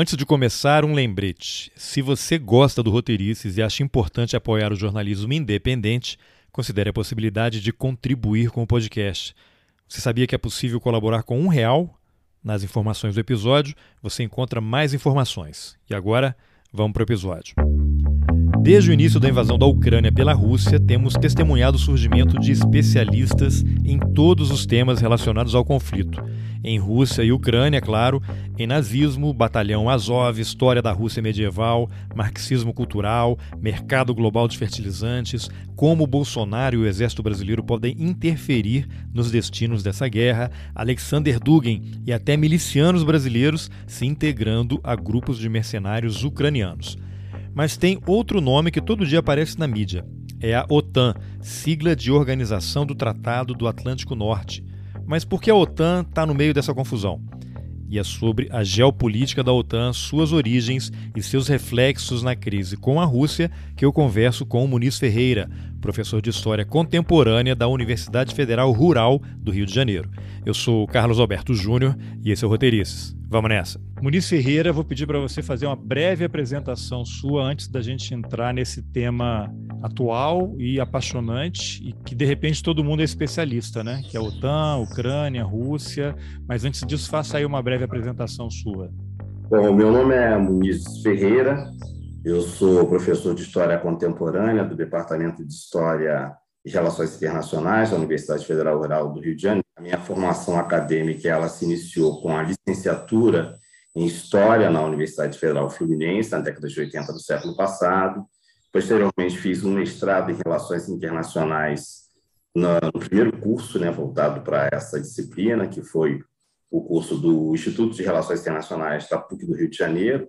Antes de começar, um lembrete. Se você gosta do Roteirices e acha importante apoiar o jornalismo independente, considere a possibilidade de contribuir com o podcast. Você sabia que é possível colaborar com um real? Nas informações do episódio, você encontra mais informações. E agora, vamos para o episódio. Desde o início da invasão da Ucrânia pela Rússia, temos testemunhado o surgimento de especialistas em todos os temas relacionados ao conflito. Em Rússia e Ucrânia, claro, em nazismo, batalhão Azov, história da Rússia medieval, marxismo cultural, mercado global de fertilizantes, como Bolsonaro e o exército brasileiro podem interferir nos destinos dessa guerra, Alexander Dugin e até milicianos brasileiros se integrando a grupos de mercenários ucranianos. Mas tem outro nome que todo dia aparece na mídia. É a OTAN, sigla de Organização do Tratado do Atlântico Norte. Mas por que a OTAN está no meio dessa confusão? E é sobre a geopolítica da OTAN, suas origens e seus reflexos na crise com a Rússia que eu converso com o Muniz Ferreira, professor de História Contemporânea da Universidade Federal Rural do Rio de Janeiro. Eu sou Carlos Alberto Júnior e esse é o Roteirices. Vamos nessa. Muniz Ferreira, vou pedir para você fazer uma breve apresentação sua antes da gente entrar nesse tema atual e apaixonante e que de repente todo mundo é especialista, né? Que é a OTAN, Ucrânia, Rússia. Mas antes disso, faça aí uma breve apresentação sua. Bom, meu nome é Muniz Ferreira, eu sou professor de História Contemporânea do Departamento de História e Relações Internacionais da Universidade Federal Rural do Rio de Janeiro. A minha formação acadêmica ela se iniciou com a licenciatura em História na Universidade Federal Fluminense, na década de 80 do século passado. Posteriormente, fiz um mestrado em Relações Internacionais no primeiro curso, né, voltado para essa disciplina, que foi o curso do Instituto de Relações Internacionais da PUC do Rio de Janeiro.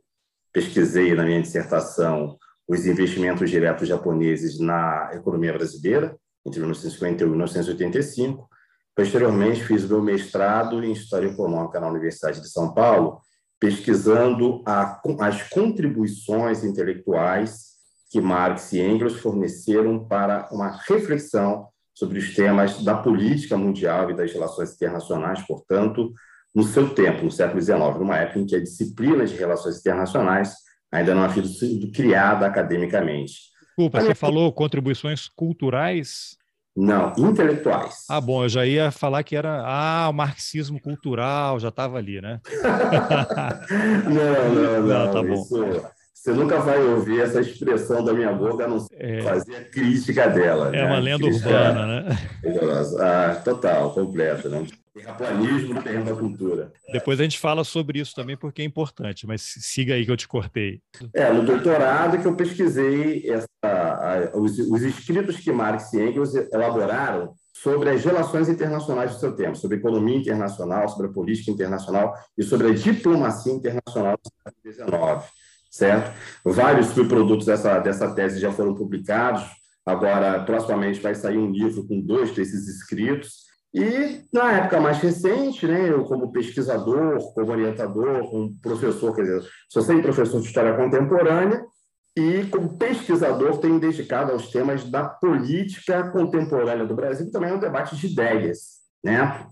Pesquisei na minha dissertação os investimentos diretos japoneses na economia brasileira, entre 1951 e 1985. Posteriormente, fiz meu mestrado em História Econômica na Universidade de São Paulo, pesquisando a, as contribuições intelectuais que Marx e Engels forneceram para uma reflexão sobre os temas da política mundial e das relações internacionais, portanto, no seu tempo, no século XIX, numa época em que a disciplina de relações internacionais ainda não havia sido criada academicamente. Desculpa, você falou contribuições culturais? Não, intelectuais. Ah, bom, eu já ia falar que era ah, o marxismo cultural, já estava ali, né? não, não, não, não. tá bom. Isso, você nunca vai ouvir essa expressão da minha boca, a não é, fazer a crítica dela. É né? uma lenda crítica, urbana, né? Ah, total, completa, né? Terraplanismo terreno da cultura. Depois a gente fala sobre isso também, porque é importante, mas siga aí que eu te cortei. É, no doutorado que eu pesquisei essa, a, os, os escritos que Marx e Engels elaboraram sobre as relações internacionais do seu tempo, sobre a economia internacional, sobre a política internacional e sobre a diplomacia internacional do século XIX, certo? Vários subprodutos dessa, dessa tese já foram publicados, agora, proximamente, vai sair um livro com dois desses escritos, e na época mais recente, né, eu como pesquisador, como orientador, como professor, quer dizer, sou sempre professor de história contemporânea e como pesquisador tenho dedicado aos temas da política contemporânea do Brasil e também ao debate de ideias, né?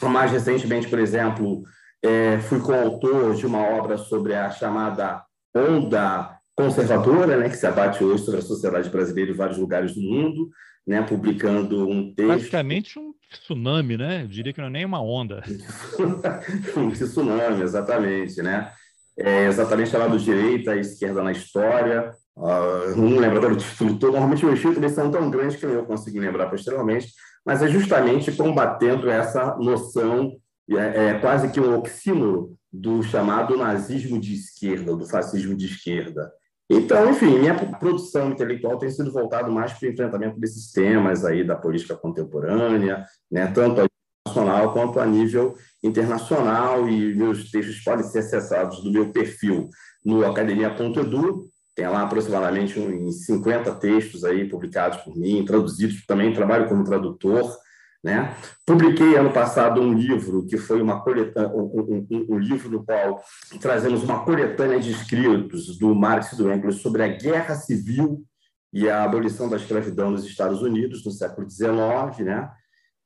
Mais recentemente, por exemplo, é, fui coautor de uma obra sobre a chamada onda conservadora, né, que se abate hoje sobre a sociedade brasileira em vários lugares do mundo, né, publicando um texto. Praticamente um tsunami, né? Eu diria que não é nem uma onda. um tsunami, exatamente, né? É exatamente lá do direita à esquerda na história. Uh, não lembro agora o título todo. Normalmente os títulos são tão grandes que eu consegui lembrar posteriormente, mas é justamente combatendo essa noção, é, é quase que um oxímoro do chamado nazismo de esquerda, do fascismo de esquerda. Então, enfim, minha produção intelectual tem sido voltada mais para o enfrentamento desses temas aí da política contemporânea, né, tanto a nacional quanto a nível internacional, e meus textos podem ser acessados do meu perfil no academia.edu, tem lá aproximadamente uns 50 textos aí publicados por mim, traduzidos, também trabalho como tradutor, né? Publiquei ano passado um livro que foi uma coletânea, um, um, um, livro no qual trazemos uma coletânea de escritos do Marx e do Engels sobre a guerra civil e a abolição da escravidão nos Estados Unidos no século XIX, né?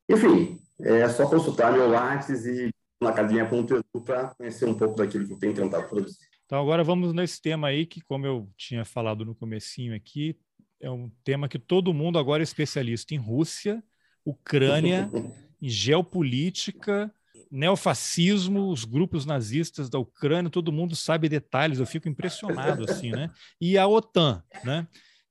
Enfim, é só consultar meu Lattes e na academia.edu para conhecer um pouco daquilo que eu tenho tentado produzir. Então agora vamos nesse tema aí que, como eu tinha falado no comecinho aqui, é um tema que todo mundo agora é especialista em Rússia, Ucrânia, geopolítica, neofascismo, os grupos nazistas da Ucrânia, todo mundo sabe detalhes, eu fico impressionado assim, né? E a OTAN, né?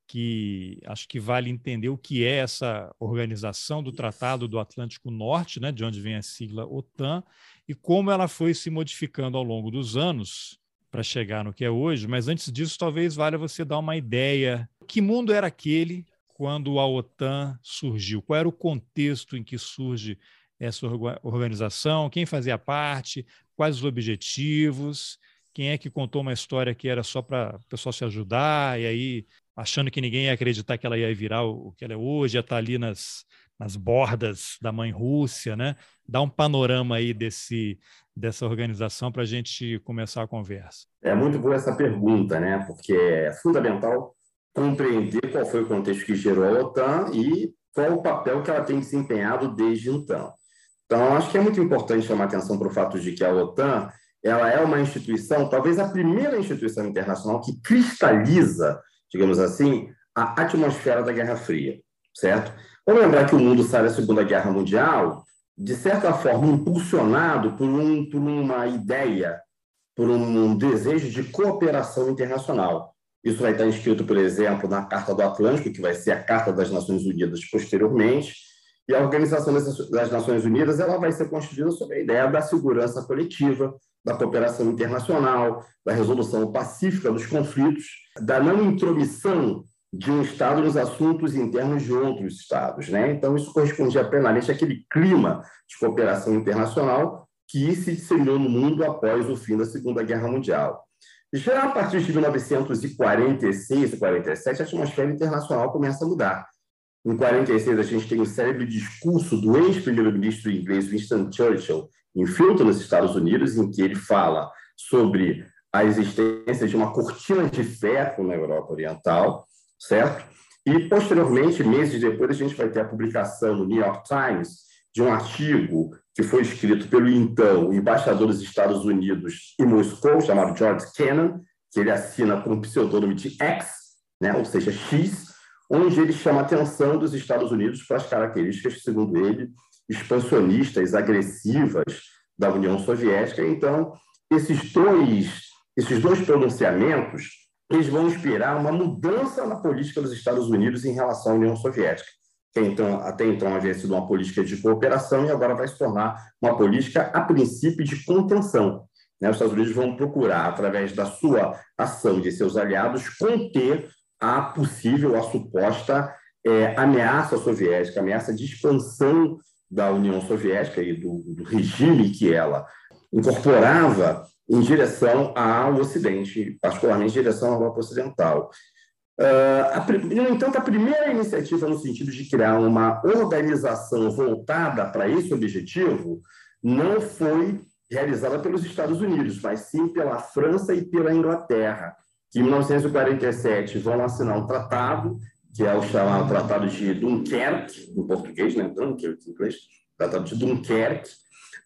Que acho que vale entender o que é essa organização do Tratado do Atlântico Norte, né? De onde vem a sigla OTAN e como ela foi se modificando ao longo dos anos para chegar no que é hoje. Mas antes disso, talvez valha você dar uma ideia que mundo era aquele quando a OTAN surgiu? Qual era o contexto em que surge essa organização? Quem fazia parte? Quais os objetivos? Quem é que contou uma história que era só para o pessoal se ajudar e aí achando que ninguém ia acreditar que ela ia virar o que ela é hoje, ia estar tá ali nas, nas bordas da mãe Rússia, né? Dá um panorama aí desse, dessa organização para a gente começar a conversa. É muito boa essa pergunta, né? Porque é fundamental compreender qual foi o contexto que gerou a OTAN e qual o papel que ela tem desempenhado desde então. Então, acho que é muito importante chamar atenção para o fato de que a OTAN ela é uma instituição, talvez a primeira instituição internacional que cristaliza, digamos assim, a atmosfera da Guerra Fria, certo? Vamos lembrar que o mundo sai da Segunda Guerra Mundial, de certa forma, impulsionado por, um, por uma ideia, por um desejo de cooperação internacional. Isso vai estar inscrito, por exemplo, na Carta do Atlântico, que vai ser a Carta das Nações Unidas posteriormente. E a Organização das Nações Unidas ela vai ser construída sobre a ideia da segurança coletiva, da cooperação internacional, da resolução pacífica dos conflitos, da não intromissão de um Estado nos assuntos internos de outros Estados. Né? Então, isso correspondia plenamente àquele clima de cooperação internacional que se disseminou no mundo após o fim da Segunda Guerra Mundial. Já a partir de 1946 e 47, a atmosfera internacional começa a mudar. Em 46, a gente tem o célebre discurso do ex-primeiro-ministro inglês Winston Churchill, em Filton, nos Estados Unidos, em que ele fala sobre a existência de uma cortina de ferro na Europa Oriental, certo? E, posteriormente, meses depois, a gente vai ter a publicação no New York Times de um artigo que foi escrito pelo então embaixador dos Estados Unidos em Moscou, chamado George Kennan, que ele assina com o pseudônimo de X, né, ou seja, X, onde ele chama a atenção dos Estados Unidos para as características, segundo ele, expansionistas, agressivas da União Soviética. Então, esses dois, esses dois pronunciamentos eles vão inspirar uma mudança na política dos Estados Unidos em relação à União Soviética então, até então havia sido uma política de cooperação e agora vai se tornar uma política, a princípio, de contenção. Né? Os Estados Unidos vão procurar, através da sua ação de seus aliados, conter a possível, a suposta é, ameaça soviética, ameaça de expansão da União Soviética e do, do regime que ela incorporava em direção ao Ocidente, particularmente em direção à Europa Ocidental. Uh, no entanto, a primeira iniciativa no sentido de criar uma organização voltada para esse objetivo não foi realizada pelos Estados Unidos, mas sim pela França e pela Inglaterra, que em 1947 vão assinar um tratado, que é o chamado Tratado de Dunkerque, em português, né? Dunkerque em inglês, Tratado de Dunkerque,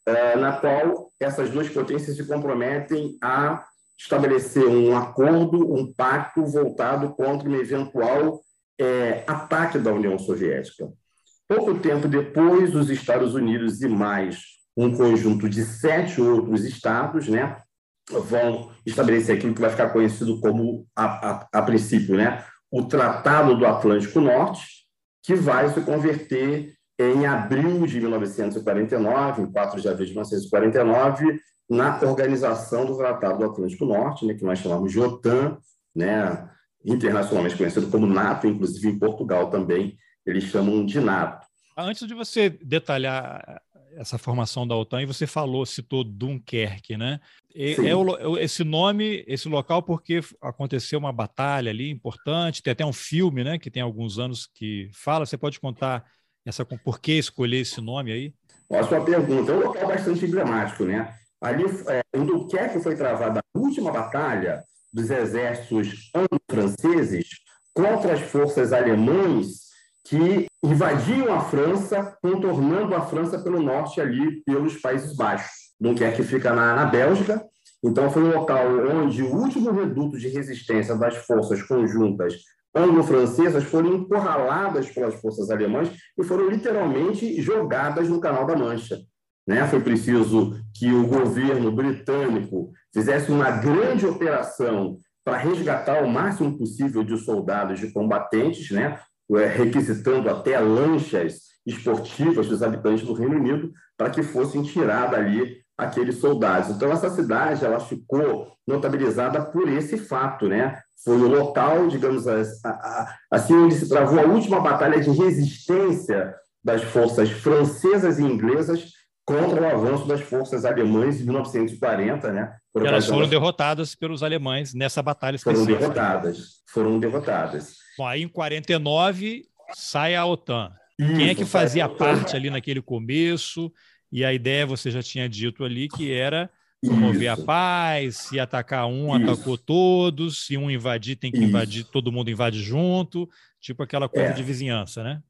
uh, na qual essas duas potências se comprometem a estabelecer um acordo, um pacto voltado contra um eventual é, ataque da União Soviética. Pouco tempo depois, os Estados Unidos e mais um conjunto de sete outros estados né, vão estabelecer aquilo que vai ficar conhecido como, a, a, a princípio, né, o Tratado do Atlântico Norte, que vai se converter em abril de 1949, em 4 de abril de 1949, na organização do Tratado do Atlântico Norte, né, que nós chamamos de OTAN, né, internacionalmente conhecido como NATO, inclusive em Portugal também eles chamam de NATO. Antes de você detalhar essa formação da OTAN, e você falou, citou Dunkerque, né? É, é o, esse nome, esse local, porque aconteceu uma batalha ali importante, tem até um filme, né, que tem alguns anos que fala. Você pode contar essa por que escolher esse nome aí? A sua pergunta é um local bastante emblemático, né? Ali, é, em Dunkerque foi travada a última batalha dos exércitos franceses contra as forças alemães que invadiam a França, contornando a França pelo norte ali, pelos Países Baixos. Dunkerque fica na, na Bélgica, Então, foi um local onde o último reduto de resistência das forças conjuntas anglo-francesas foram encurraladas pelas forças alemãs e foram literalmente jogadas no Canal da Mancha. Né? Foi preciso que o governo britânico fizesse uma grande operação para resgatar o máximo possível de soldados, de combatentes, né? É, requisitando até lanchas esportivas dos habitantes do Reino Unido para que fossem tirados ali aqueles soldados. Então, essa cidade ela ficou notabilizada por esse fato, né? Foi o local, digamos assim, onde se travou a última batalha de resistência das forças francesas e inglesas contra o avanço das forças alemãs em 1940, né? Por elas foram derrotadas pelos alemães nessa batalha específica. Foram derrotadas, foram derrotadas. Bom, aí em 49 sai a OTAN. Isso, Quem é que fazia parte ali naquele começo? E a ideia, você já tinha dito ali, que era promover Isso. a paz, se atacar um, Isso. atacou todos, se um invadir, tem que Isso. invadir, todo mundo invade junto, tipo aquela coisa é. de vizinhança, né?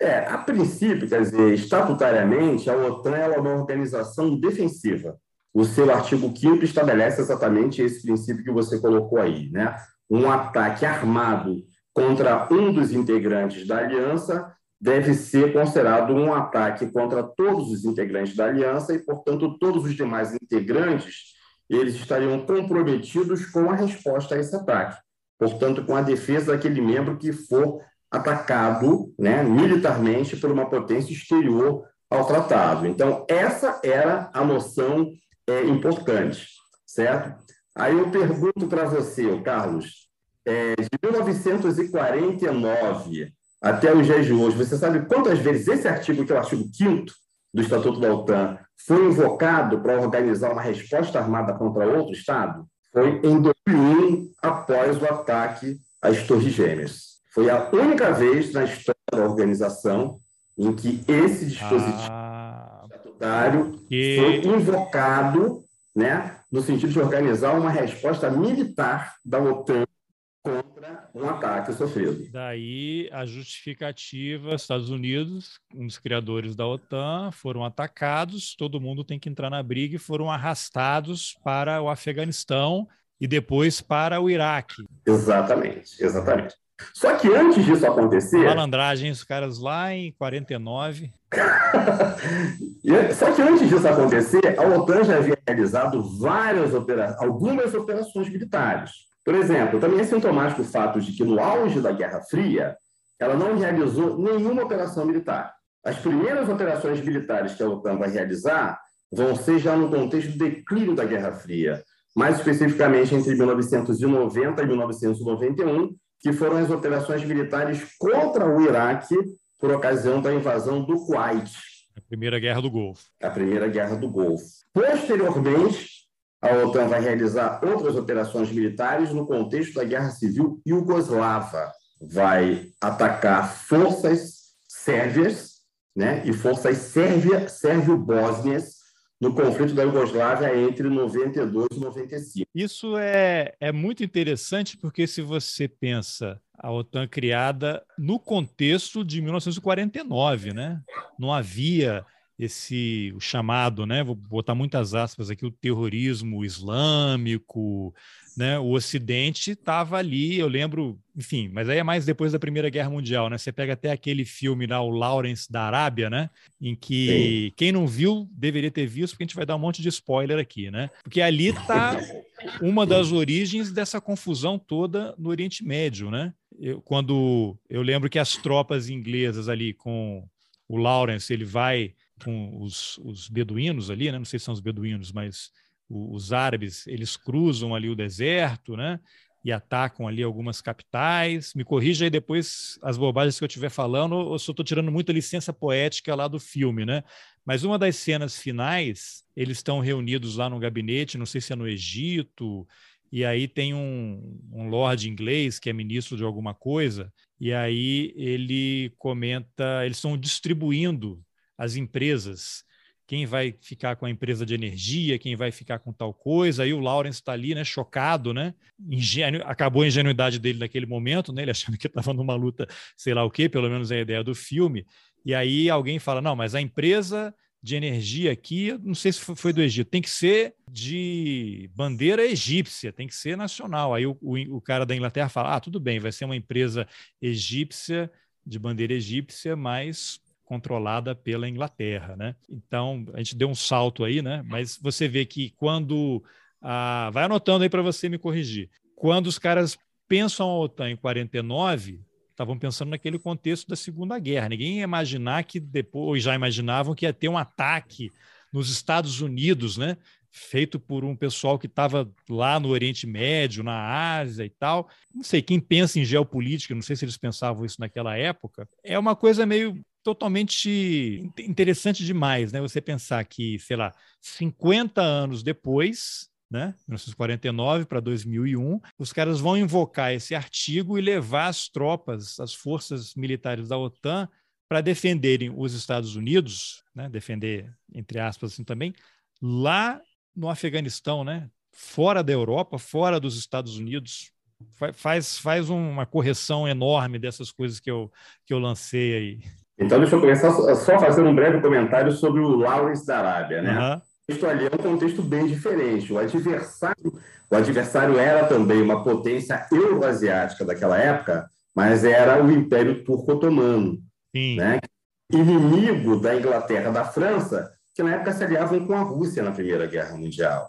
É, a princípio, quer dizer, estatutariamente, a OTAN é uma organização defensiva. O seu artigo 5 estabelece exatamente esse princípio que você colocou aí, né? Um ataque armado contra um dos integrantes da aliança deve ser considerado um ataque contra todos os integrantes da aliança e, portanto, todos os demais integrantes eles estariam comprometidos com a resposta a esse ataque. Portanto, com a defesa daquele membro que for atacado né, militarmente por uma potência exterior ao tratado. Então, essa era a noção é, importante, certo? Aí eu pergunto para você, Carlos, é, de 1949 até os dias de hoje, você sabe quantas vezes esse artigo, que é o artigo 5 do Estatuto da OTAN, foi invocado para organizar uma resposta armada contra outro Estado? Foi em 2001, após o ataque às Torres Gêmeas. Foi a única vez na história da organização em que esse dispositivo ah, estatutário que... foi invocado né, no sentido de organizar uma resposta militar da OTAN contra um ataque sofrido. Daí a justificativa, Estados Unidos, um dos criadores da OTAN, foram atacados, todo mundo tem que entrar na briga e foram arrastados para o Afeganistão e depois para o Iraque. Exatamente, exatamente. Só que antes disso acontecer. Malandragem, os caras lá em 49. Só que antes disso acontecer, a OTAN já havia realizado várias operações, algumas operações militares. Por exemplo, também é sintomático o fato de que, no auge da Guerra Fria, ela não realizou nenhuma operação militar. As primeiras operações militares que a OTAN vai realizar vão ser já no contexto do declínio da Guerra Fria, mais especificamente entre 1990 e 1991, que foram as operações militares contra o Iraque por ocasião da invasão do Kuwait. A Primeira Guerra do Golfo. A Primeira Guerra do Golfo. Posteriormente, a OTAN vai realizar outras operações militares no contexto da Guerra Civil Iugoslava. Vai atacar forças sérvias né, e forças sérvio-bósnias no conflito da Iugoslávia entre 92 e 95. Isso é, é muito interessante porque se você pensa a OTAN criada no contexto de 1949, né? Não havia esse o chamado, né? Vou botar muitas aspas aqui, o terrorismo islâmico, né? O Ocidente estava ali, eu lembro, enfim, mas aí é mais depois da Primeira Guerra Mundial, né? Você pega até aquele filme lá, o Lawrence da Arábia, né? Em que Sim. quem não viu deveria ter visto, porque a gente vai dar um monte de spoiler aqui, né? Porque ali está uma das origens dessa confusão toda no Oriente Médio, né? Eu, quando eu lembro que as tropas inglesas ali com o Lawrence, ele vai com os, os beduínos ali, né? Não sei se são os beduínos, mas os árabes eles cruzam ali o deserto, né? E atacam ali algumas capitais. Me corrija aí depois as bobagens que eu estiver falando, ou se eu estou tirando muita licença poética lá do filme, né? Mas uma das cenas finais, eles estão reunidos lá no gabinete, não sei se é no Egito, e aí tem um, um lord inglês que é ministro de alguma coisa, e aí ele comenta, eles estão distribuindo as empresas quem vai ficar com a empresa de energia, quem vai ficar com tal coisa. Aí o Lawrence está ali, né, chocado, né? Ingênuo, acabou a ingenuidade dele naquele momento, né? Ele achando que estava numa luta, sei lá o quê, pelo menos é a ideia do filme. E aí alguém fala: não, mas a empresa de energia aqui, não sei se foi do Egito, tem que ser de bandeira egípcia, tem que ser nacional. Aí o, o, o cara da Inglaterra fala: ah, tudo bem, vai ser uma empresa egípcia, de bandeira egípcia, mas controlada pela Inglaterra, né? Então a gente deu um salto aí, né? Mas você vê que quando ah, vai anotando aí para você me corrigir. Quando os caras pensam a OTAN em 49, estavam pensando naquele contexto da Segunda Guerra. Ninguém ia imaginar que depois já imaginavam que ia ter um ataque nos Estados Unidos, né? Feito por um pessoal que estava lá no Oriente Médio, na Ásia e tal. Não sei, quem pensa em geopolítica, não sei se eles pensavam isso naquela época, é uma coisa meio totalmente interessante demais, né? Você pensar que, sei lá, 50 anos depois, né? 1949 para 2001, os caras vão invocar esse artigo e levar as tropas, as forças militares da OTAN para defenderem os Estados Unidos, né? defender entre aspas assim também, lá no Afeganistão, né? Fora da Europa, fora dos Estados Unidos, faz faz uma correção enorme dessas coisas que eu que eu lancei aí. Então deixa eu começar só fazendo um breve comentário sobre o Lawrence da Arábia, né? Uhum contexto ali é um contexto bem diferente. O adversário, o adversário era também uma potência euroasiática daquela época, mas era o Império Turco-Otomano, né? inimigo da Inglaterra, da França, que na época se aliavam com a Rússia na Primeira Guerra Mundial.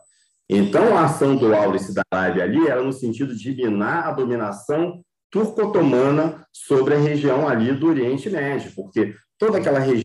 Então, a ação do Áurice da Arábia ali era no sentido de minar a dominação turco-otomana sobre a região ali do Oriente Médio, porque toda aquela região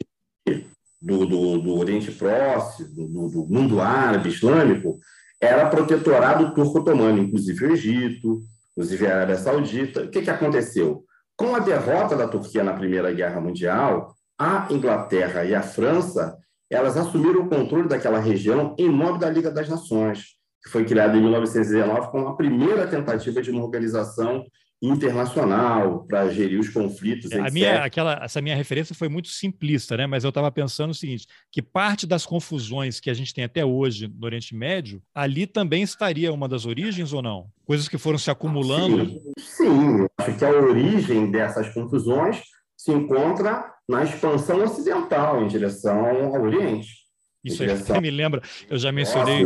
do, do, do Oriente Próximo, do, do, mundo árabe, islâmico, era protetorado turco-otomano, inclusive o Egito, inclusive a Arábia Saudita. O que, que aconteceu? Com a derrota da Turquia na Primeira Guerra Mundial, a Inglaterra e a França elas assumiram o controle daquela região em nome da Liga das Nações, que foi criada em 1919 como a primeira tentativa de uma organização internacional para gerir os conflitos. É, a minha, aquela, essa minha referência foi muito simplista, né? mas eu estava pensando o seguinte: que parte das confusões que a gente tem até hoje no Oriente Médio, ali também estaria uma das origens ou não? Coisas que foram se acumulando. Sim, sim. acho que a origem dessas confusões se encontra na expansão ocidental em direção ao Oriente. Isso aí me lembra, eu já mencionei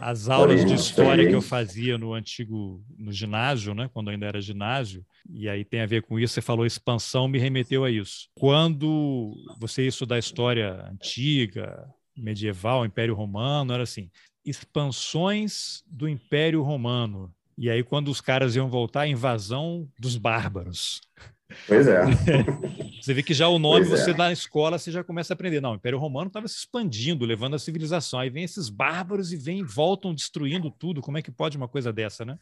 as aulas de história que eu fazia no antigo, no ginásio, né, quando ainda era ginásio, e aí tem a ver com isso, você falou expansão, me remeteu a isso. Quando você ia estudar história antiga, medieval, Império Romano, era assim, expansões do Império Romano. E aí, quando os caras iam voltar, invasão dos bárbaros. Pois é. você vê que já o nome, pois você é. na escola, você já começa a aprender. Não, o Império Romano estava se expandindo, levando a civilização. Aí vem esses bárbaros e vem voltam destruindo tudo. Como é que pode uma coisa dessa, né?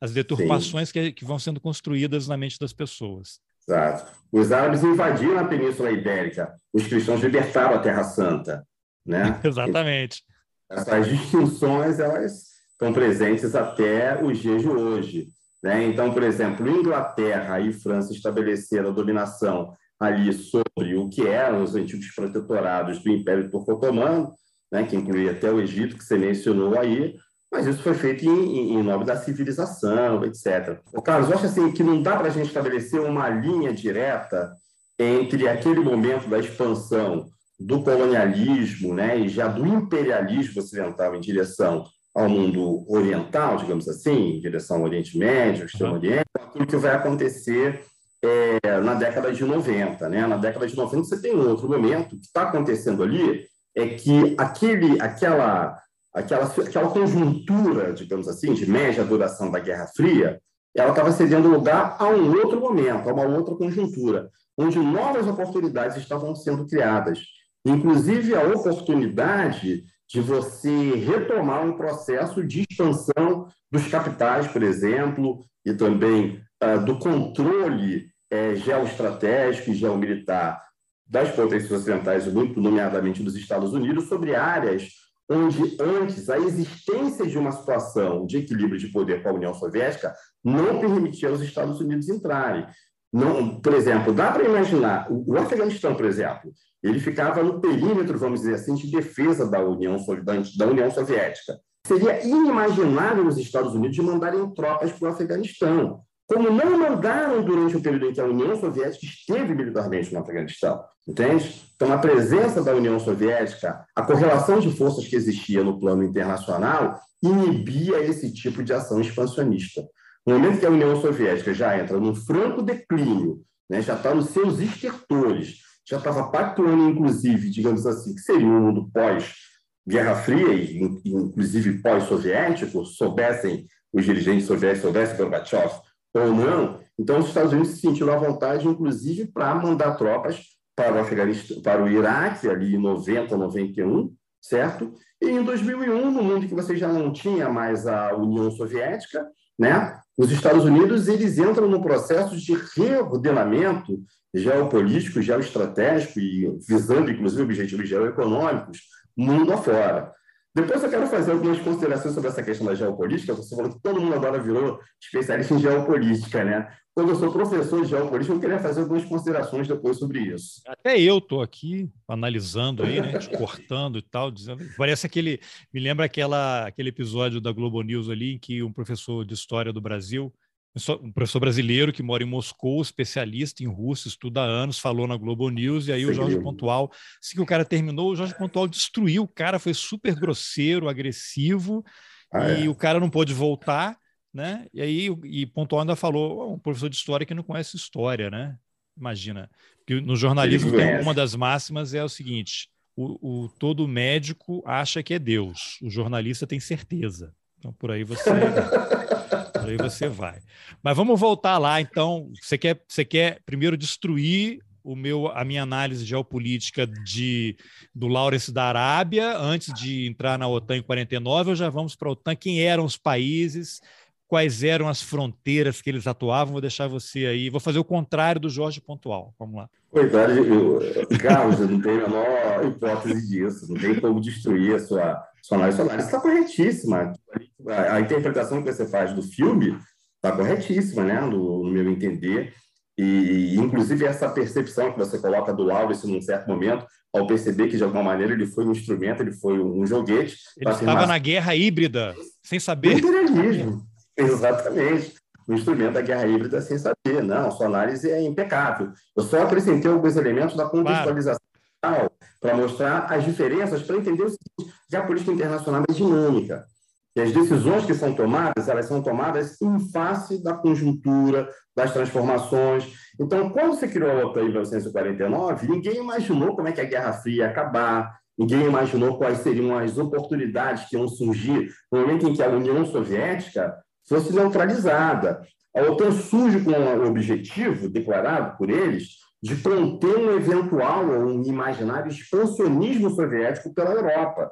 As deturpações que, que, vão sendo construídas na mente das pessoas. Exato. Os árabes invadiram a Península Ibérica. Os cristãos libertaram a Terra Santa, né? Exatamente. Essas distinções, elas estão presentes até os dias de hoje. Né? Então, por exemplo, Inglaterra e França estabeleceram a dominação ali sobre o que eram os antigos protetorados do Império Turco-Otomano, né? que incluía até o Egito, que você mencionou aí, mas isso foi feito em, em nome da civilização, etc. O Carlos, eu acho assim, que não dá para a gente estabelecer uma linha direta entre aquele momento da expansão do colonialismo né, e já do imperialismo ocidental em direção ao mundo oriental, digamos assim, em direção ao Oriente Médio, Extremo uhum. Oriente, aquilo que vai acontecer é, na década de 90. Né? Na década de 90 você tem um outro momento, o que está acontecendo ali é que aquele, aquela, aquela, aquela conjuntura, digamos assim, de média duração da Guerra Fria, ela estava cedendo lugar a um outro momento, a uma outra conjuntura, onde novas oportunidades estavam sendo criadas, inclusive a oportunidade de você retomar um processo de expansão dos capitais, por exemplo, e também uh, do controle uh, geoestratégico e geomilitar das potências ocidentais, muito nomeadamente dos Estados Unidos, sobre áreas onde antes a existência de uma situação de equilíbrio de poder com a União Soviética não permitia aos Estados Unidos entrarem. Não, por exemplo, dá para imaginar o Afeganistão, por exemplo, ele ficava no perímetro, vamos dizer assim, de defesa da União, da União Soviética. Seria inimaginável os Estados Unidos mandarem tropas para o Afeganistão. como não mandaram durante o período em que a União Soviética esteve militarmente no Afeganistão. Entende? Então, a presença da União Soviética, a correlação de forças que existia no plano internacional, inibia esse tipo de ação expansionista. No momento que a União Soviética já entra num franco declínio, né, já está nos seus estertores, já estava pactuando, inclusive, digamos assim, que seria um mundo pós-Guerra Fria, e inclusive pós-soviético, soubessem os dirigentes soviéticos, soubessem Gorbachev ou não, então os Estados Unidos se sentiram à vontade, inclusive, para mandar tropas para o Afeganistão, para o Iraque, ali em 90, 91, certo? E em 2001, no mundo que você já não tinha mais a União Soviética, né? Os Estados Unidos eles entram no processo de reordenamento geopolítico, geoestratégico e visando inclusive objetivos geoeconômicos mundo afora. Depois eu quero fazer algumas considerações sobre essa questão da geopolítica. Você falou que todo mundo agora virou especialista em geopolítica, né? Quando eu sou professor de geopolítica, eu queria fazer algumas considerações depois sobre isso. Até eu estou aqui analisando aí, né? cortando e tal, dizendo. Parece aquele. Me lembra aquela, aquele episódio da Globo News ali em que um professor de história do Brasil um professor brasileiro que mora em Moscou, especialista em russo, estuda há anos, falou na Globo News, e aí Sim. o Jorge Pontual, assim que o cara terminou, o Jorge Pontual destruiu o cara, foi super grosseiro, agressivo, ah, e é. o cara não pôde voltar, né? E aí e Pontual ainda falou, um professor de história que não conhece história, né? Imagina. que no jornalismo uma das máximas é o seguinte: o, o todo médico acha que é Deus, o jornalista tem certeza. Então por aí você aí você vai. Mas vamos voltar lá, então. Você quer, você quer primeiro destruir o meu, a minha análise geopolítica de, do Lawrence da Arábia, antes de entrar na OTAN em 49, ou já vamos para a OTAN? Quem eram os países? Quais eram as fronteiras que eles atuavam? Vou deixar você aí. Vou fazer o contrário do Jorge Pontual. Vamos lá. Coitado, Carlos, eu não tenho a menor hipótese disso. Não tem como destruir a sua, sua análise. Sua análise está corretíssima a, interpretação que você faz do filme está corretíssima, né, no, no, meu entender. E, inclusive, essa percepção que você coloca do Laurence num certo momento, ao perceber que, de alguma maneira, ele foi um instrumento, ele foi um joguete. Ele estava na guerra híbrida, sem saber. Imperialismo, exatamente. O instrumento da guerra híbrida sem saber. Não, sua análise é impecável. Eu só acrescentei alguns elementos da contextualização claro. para mostrar as diferenças, para entender o seguinte, que a política internacional é dinâmica. E as decisões que são tomadas, elas são tomadas em face da conjuntura, das transformações. Então, quando se criou a OTAN em 1949, ninguém imaginou como é que a Guerra Fria ia acabar, ninguém imaginou quais seriam as oportunidades que iam surgir no momento em que a União Soviética fosse neutralizada. A OTAN surge com o objetivo, declarado por eles, de conter um eventual ou um imaginário expansionismo soviético pela Europa.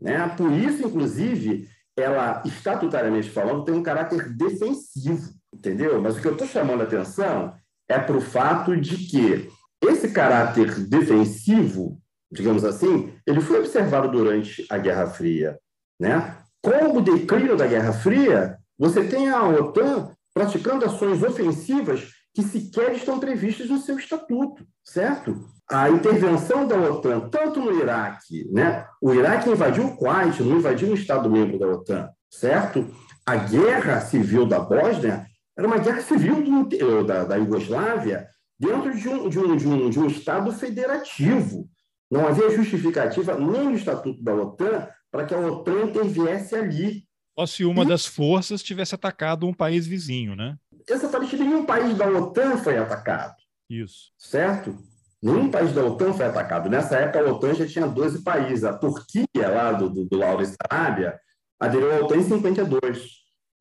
Né? Por isso, inclusive, ela, estatutariamente falando, tem um caráter defensivo, entendeu? Mas o que eu estou chamando a atenção é para o fato de que esse caráter defensivo, digamos assim, ele foi observado durante a Guerra Fria. Né? Com o declínio da Guerra Fria, você tem a OTAN praticando ações ofensivas que sequer estão previstas no seu estatuto, certo? a intervenção da OTAN, tanto no Iraque, né? o Iraque invadiu o Kuwait, não invadiu um Estado-membro da OTAN, certo? A guerra civil da Bósnia era uma guerra civil do, da, da Iugoslávia dentro de um, de, um, de, um, de um Estado federativo. Não havia justificativa nem no Estatuto da OTAN para que a OTAN interviesse ali. Só se uma e... das forças tivesse atacado um país vizinho, né? Exatamente, nenhum país da OTAN foi atacado. Isso. Certo? Nenhum país da OTAN foi atacado. Nessa época, a OTAN já tinha 12 países. A Turquia, lá do, do, do Laurence Arábia, aderiu à OTAN em 52,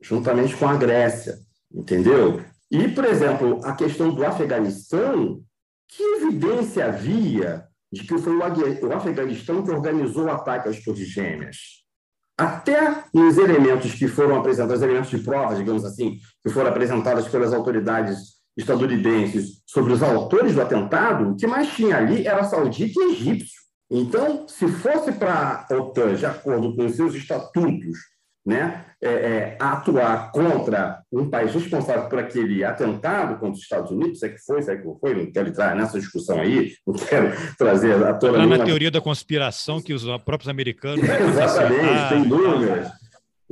juntamente com a Grécia. Entendeu? E, por exemplo, a questão do Afeganistão, que evidência havia de que foi o Afeganistão que organizou o ataque às Torres Gêmeas? Até nos elementos que foram apresentados, elementos de prova, digamos assim, que foram apresentados pelas autoridades estadunidenses sobre os autores do atentado, o que mais tinha ali era saudita e egípcio. Então, se fosse para a OTAN, de acordo com seus estatutos, né, é, é, atuar contra um país responsável por aquele atentado contra os Estados Unidos, se é que foi, se é que não foi, não quero entrar nessa discussão aí, não quero trazer a toda a na teoria da conspiração que os próprios americanos... Exatamente, tem dúvidas.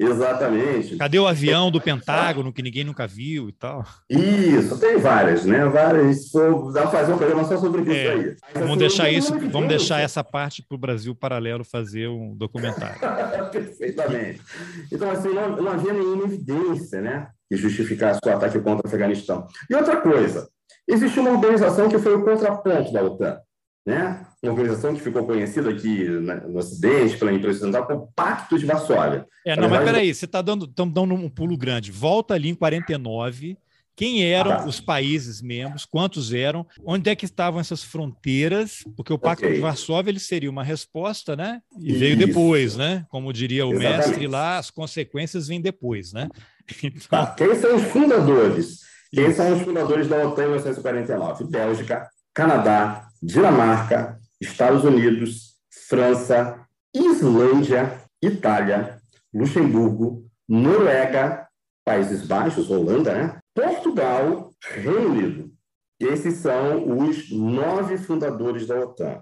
Exatamente. Cadê o avião do Pentágono que ninguém nunca viu e tal? Isso, tem várias, né? Várias. Dá para fazer um programa só sobre isso é, aí. Vamos deixar isso, vamos deixar essa parte para o Brasil Paralelo fazer um documentário. Perfeitamente. Então, assim, não, não havia nenhuma evidência, né? Que justificasse o ataque contra o Afeganistão. E outra coisa, existe uma organização que foi o contraponto da OTAN, né? uma organização que ficou conhecida aqui no Ocidente, pela imprensa ocidental, como Pacto de Varsóvia. É, não, mas peraí, você está dando, dando um pulo grande. Volta ali em 49. Quem eram ah, os países membros? Quantos eram? Onde é que estavam essas fronteiras? Porque o Pacto okay. de Varsóvia ele seria uma resposta, né? E Isso. veio depois, né? Como diria o Exatamente. mestre lá, as consequências vêm depois, né? Então... Tá. Quem são os fundadores? Quem Isso. são os fundadores da OTAN em 1949? Bélgica, Canadá, Dinamarca, Estados Unidos, França, Islândia, Itália, Luxemburgo, Noruega, Países Baixos, Holanda, né? Portugal, Reino Unido. Esses são os nove fundadores da OTAN.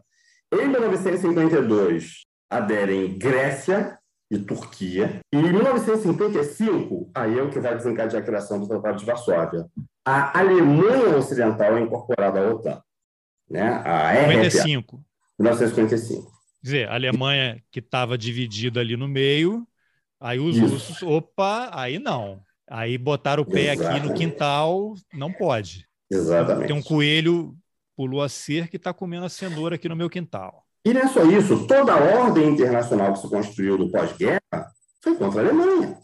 Em 1952, aderem Grécia e Turquia. E em 1955, aí é o que vai desencadear a criação do Tratado de Varsóvia. A Alemanha Ocidental é incorporada à OTAN. Né? A 55. 1955. Quer dizer, a Alemanha que estava dividida ali no meio, aí os Isso. russos, opa, aí não. Aí botaram o pé Exatamente. aqui no quintal, não pode. Exatamente. Tem um coelho pulou a cerca e está comendo a cenoura aqui no meu quintal. E não é só isso, toda a ordem internacional que se construiu do pós-guerra foi contra a Alemanha.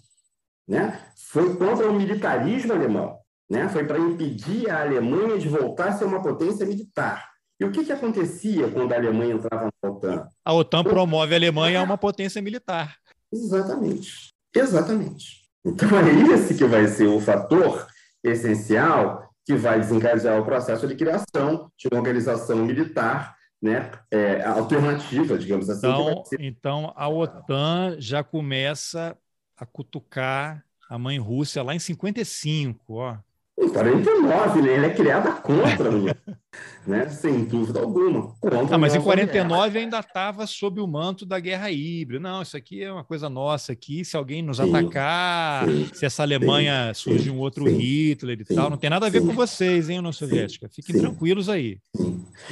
Né? Foi contra o militarismo alemão. Né? Foi para impedir a Alemanha de voltar a ser uma potência militar. E o que, que acontecia quando a Alemanha entrava na OTAN? A OTAN promove a Alemanha a uma potência militar. Exatamente. Exatamente. Então é esse que vai ser o fator essencial que vai desencadear o processo de criação de uma organização militar né, é, alternativa, digamos assim. Então, ser... então, a OTAN já começa a cutucar a mãe Rússia lá em 55, ó. Em 49, né? Ele é criada contra União, né? Sem dúvida alguma. Ah, mas em 49 ainda estava sob o manto da guerra híbrida. Não, isso aqui é uma coisa nossa aqui. Se alguém nos sim, atacar, sim, se essa Alemanha sim, surge um outro Hitler e tal, não tem nada a ver com vocês, hein, União Soviética. Fiquem tranquilos aí.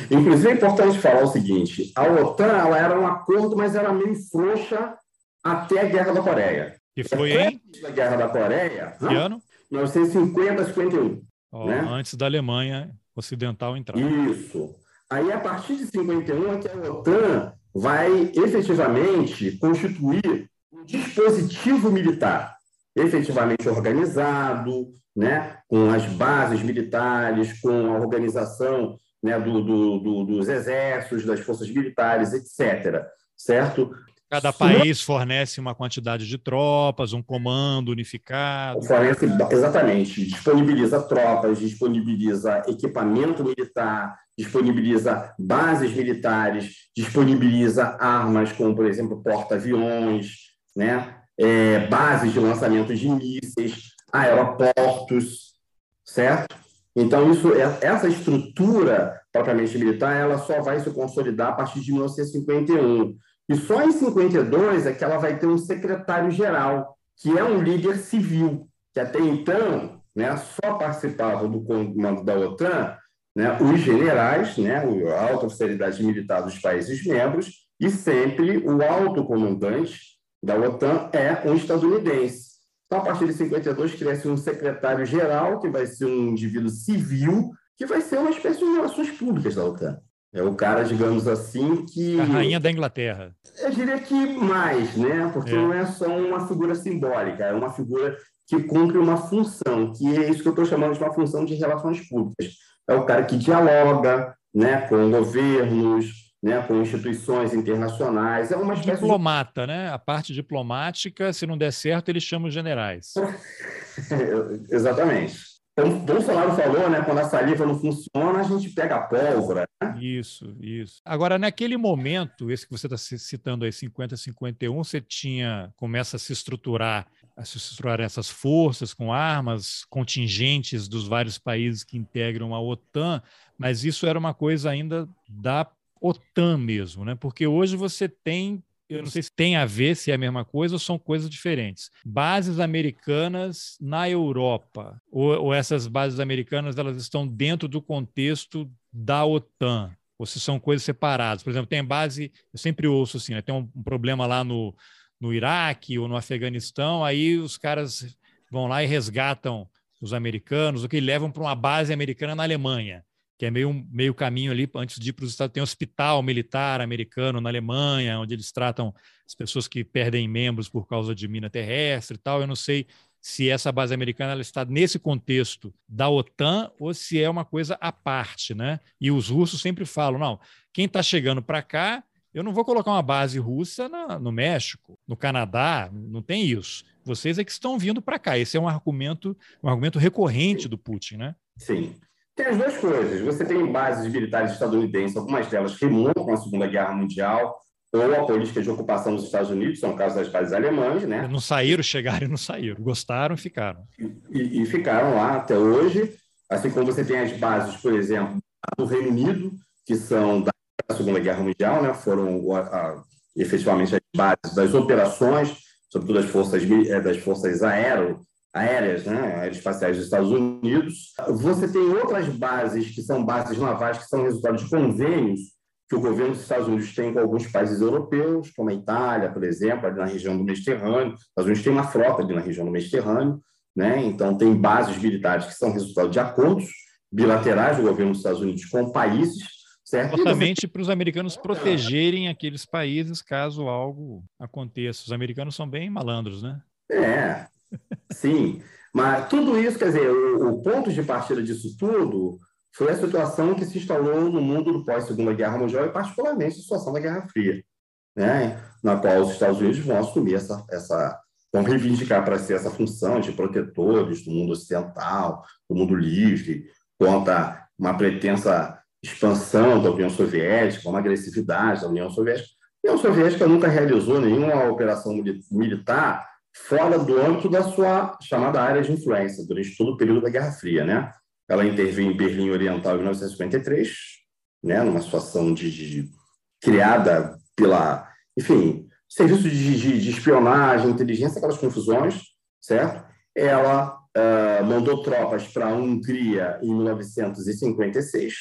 Inclusive é importante falar o seguinte: a OTAN ela era um acordo, mas era meio frouxa até a Guerra da Coreia. Que foi em? A Guerra da Coreia. Que ano? 1950, 51. Oh, né? Antes da Alemanha Ocidental entrar. Isso. Aí, a partir de 51, é que a OTAN vai efetivamente constituir um dispositivo militar efetivamente organizado, né, com as bases militares, com a organização né, do, do, do, dos exércitos, das forças militares, etc. Certo? Cada país fornece uma quantidade de tropas, um comando unificado. Fornece, exatamente. Disponibiliza tropas, disponibiliza equipamento militar, disponibiliza bases militares, disponibiliza armas, como, por exemplo, porta-aviões, né? É, bases de lançamento de mísseis, aeroportos, certo? Então, isso, é, essa estrutura propriamente militar, ela só vai se consolidar a partir de 1951 e só em 52 é que ela vai ter um secretário-geral, que é um líder civil, que até então né, só participavam do comando da OTAN né, os generais, né, a alta oficialidade militar dos países membros, e sempre o alto comandante da OTAN é um estadunidense. Então, a partir de 52, cresce um secretário-geral, que vai ser um indivíduo civil, que vai ser uma espécie de relações públicas da OTAN. É o cara, digamos assim, que. A rainha da Inglaterra. Eu diria que mais, né? Porque é. não é só uma figura simbólica, é uma figura que cumpre uma função, que é isso que eu estou chamando de uma função de relações públicas. É o cara que dialoga né, com governos, né, com instituições internacionais. É uma espécie Diplomata, de... né? A parte diplomática, se não der certo, eles chamam os generais. Exatamente. Como o Bolsonaro falou, né? Quando a saliva não funciona, a gente pega a pólvora. Né? Isso, isso. Agora, naquele momento, esse que você está citando aí, 50, 51, você tinha, começa a se estruturar, a se estruturar essas forças com armas, contingentes dos vários países que integram a OTAN, mas isso era uma coisa ainda da OTAN mesmo, né? Porque hoje você tem eu não sei se tem a ver, se é a mesma coisa ou são coisas diferentes. Bases americanas na Europa, ou, ou essas bases americanas elas estão dentro do contexto da OTAN, ou se são coisas separadas. Por exemplo, tem base, eu sempre ouço assim, né, tem um, um problema lá no, no Iraque ou no Afeganistão, aí os caras vão lá e resgatam os americanos, ou que levam para uma base americana na Alemanha que é meio, meio caminho ali antes de ir para os Estados Unidos. Tem um hospital militar americano na Alemanha, onde eles tratam as pessoas que perdem membros por causa de mina terrestre e tal. Eu não sei se essa base americana ela está nesse contexto da OTAN ou se é uma coisa à parte, né? E os russos sempre falam, não, quem está chegando para cá, eu não vou colocar uma base russa na, no México, no Canadá, não tem isso. Vocês é que estão vindo para cá. Esse é um argumento, um argumento recorrente do Putin, né? Sim. Tem as duas coisas. Você tem bases militares estadunidenses, algumas delas remontam à Segunda Guerra Mundial ou a política de ocupação dos Estados Unidos, são o caso das bases alemãs, né? Não saíram, chegaram e não saíram. Gostaram e ficaram. E, ficaram lá até hoje. Assim como você tem as bases, por exemplo, do Reino Unido, que são da Segunda Guerra Mundial, né? Foram a, a, efetivamente as bases das operações, sobretudo das forças, eh, das forças aero, aéreas, né, aeroespaciais dos Estados Unidos. Você tem outras bases, que são bases navais, que são resultado de convênios que o governo dos Estados Unidos tem com alguns países europeus, como a Itália, por exemplo, ali na região do Mediterrâneo. Os Estados Unidos tem uma frota ali na região do Mediterrâneo, né? então tem bases militares que são resultado de acordos bilaterais do governo dos Estados Unidos com países, certo? Justamente para os americanos protegerem aqueles países caso algo aconteça. Os americanos são bem malandros, né? É, Sim, mas tudo isso, quer dizer, o, o, ponto de partida disso tudo foi a situação que se instalou no mundo do pós-Segunda Guerra Mundial e, particularmente, a situação da Guerra Fria, né? na qual os Estados Unidos vão assumir essa, essa vão reivindicar para si essa função de protetores do mundo ocidental, do mundo livre, contra uma pretensa expansão da União Soviética, uma agressividade da União Soviética. A União Soviética nunca realizou nenhuma operação militar fora do âmbito da sua chamada área de influência, durante todo o período da Guerra Fria. Né? Ela interveio em Berlim Oriental em 1953, né? numa situação de, de criada pela, enfim, serviço de, de, de, espionagem, inteligência, aquelas confusões, certo? Ela uh, mandou tropas para a Hungria em 1956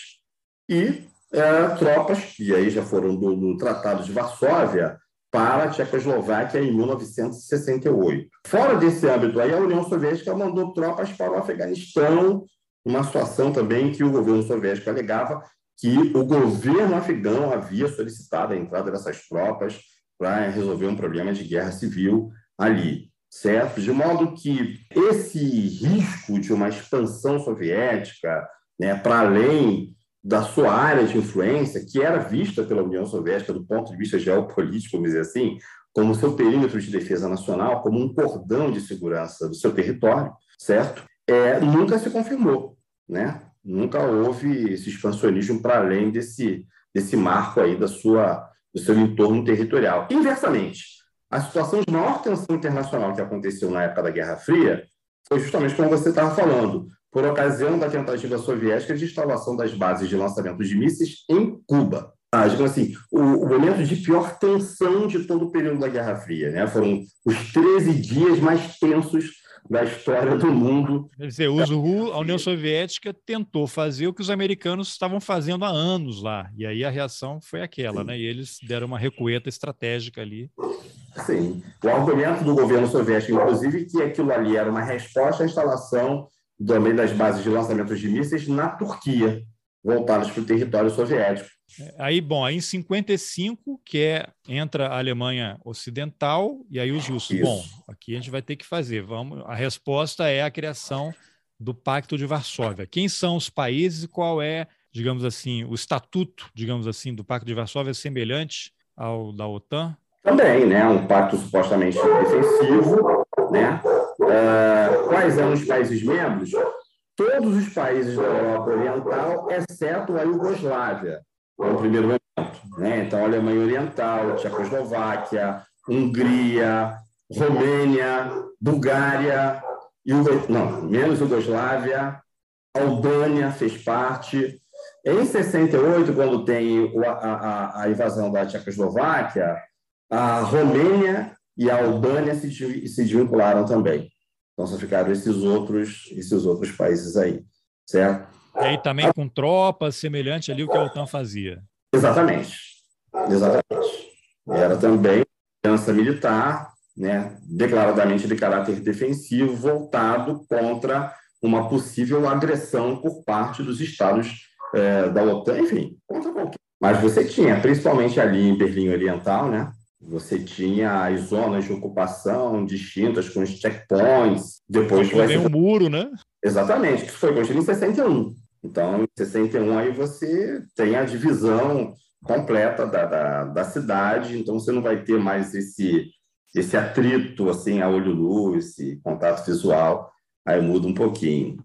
e uh, tropas, e aí já foram do, do Tratado de Varsóvia, para a Tchecoslováquia em 1968. Fora desse âmbito, aí, a União Soviética mandou tropas para o Afeganistão, uma situação também que o governo soviético alegava que o governo afegão havia solicitado a entrada dessas tropas para resolver um problema de guerra civil ali, certo? De modo que esse risco de uma expansão soviética né, para além da sua área de influência, que era vista pela União Soviética do ponto de vista geopolítico, vamos dizer assim, como seu perímetro de defesa nacional, como um cordão de segurança do seu território, certo? É, nunca se confirmou, né? Nunca houve esse expansionismo para além desse, desse marco aí da sua, do seu entorno territorial. Inversamente, a situação de maior tensão internacional que aconteceu na época da Guerra Fria foi justamente como você estava falando, por ocasião da tentativa soviética de instalação das bases de lançamento de mísseis em Cuba. Ah, digamos assim, o, o, momento de pior tensão de todo o período da Guerra Fria. Né? Foram os 13 dias mais tensos da história do mundo. Quer dizer, a União Soviética tentou fazer o que os americanos estavam fazendo há anos lá. E aí a reação foi aquela, Sim. né? E eles deram uma recueta estratégica ali. Sim. O argumento do governo soviético, inclusive, que aquilo ali era uma resposta à instalação também das bases de lançamento de mísseis na Turquia, voltadas para o território soviético. É, aí, bom, aí em 55, que é entra a Alemanha Ocidental e aí os russos. Isso. Bom, aqui a gente vai ter que fazer. Vamos, a resposta é a criação do Pacto de Varsóvia. Quem são os países e qual é, digamos assim, o estatuto, digamos assim, do Pacto de Varsóvia semelhante ao da OTAN? Também, né? Um pacto supostamente defensivo, né? Uh, quais eram os países membros? Todos os países da Europa Oriental, exceto a Iugoslávia, no primeiro momento. Né? Então, Alemanha Oriental, Tchecoslováquia, Hungria, Romênia, Bulgária, Yugo... não, menos Iugoslávia, Albânia fez parte. Em 68, quando tem a, a, a invasão da Tchecoslováquia, a Romênia e a Albânia se, se desvincularam também. Então só ficaram esses outros, esses outros países aí, certo? E aí também com tropas, semelhante ali o que a OTAN fazia. Exatamente, exatamente. Era também aliança militar, né, declaradamente de caráter defensivo, voltado contra uma possível agressão por parte dos estados é, da OTAN, enfim, contra qualquer. Mas você tinha, principalmente ali em Berlim Oriental, né, você tinha as zonas de ocupação distintas com os checkpoints. Depois vai ser... um muro, né? Exatamente, que foi construído em 61. Então, em 61 aí você tem a divisão completa da, da, da, cidade, então você não vai ter mais esse, esse atrito assim a olho nu, esse contato visual, aí muda um pouquinho.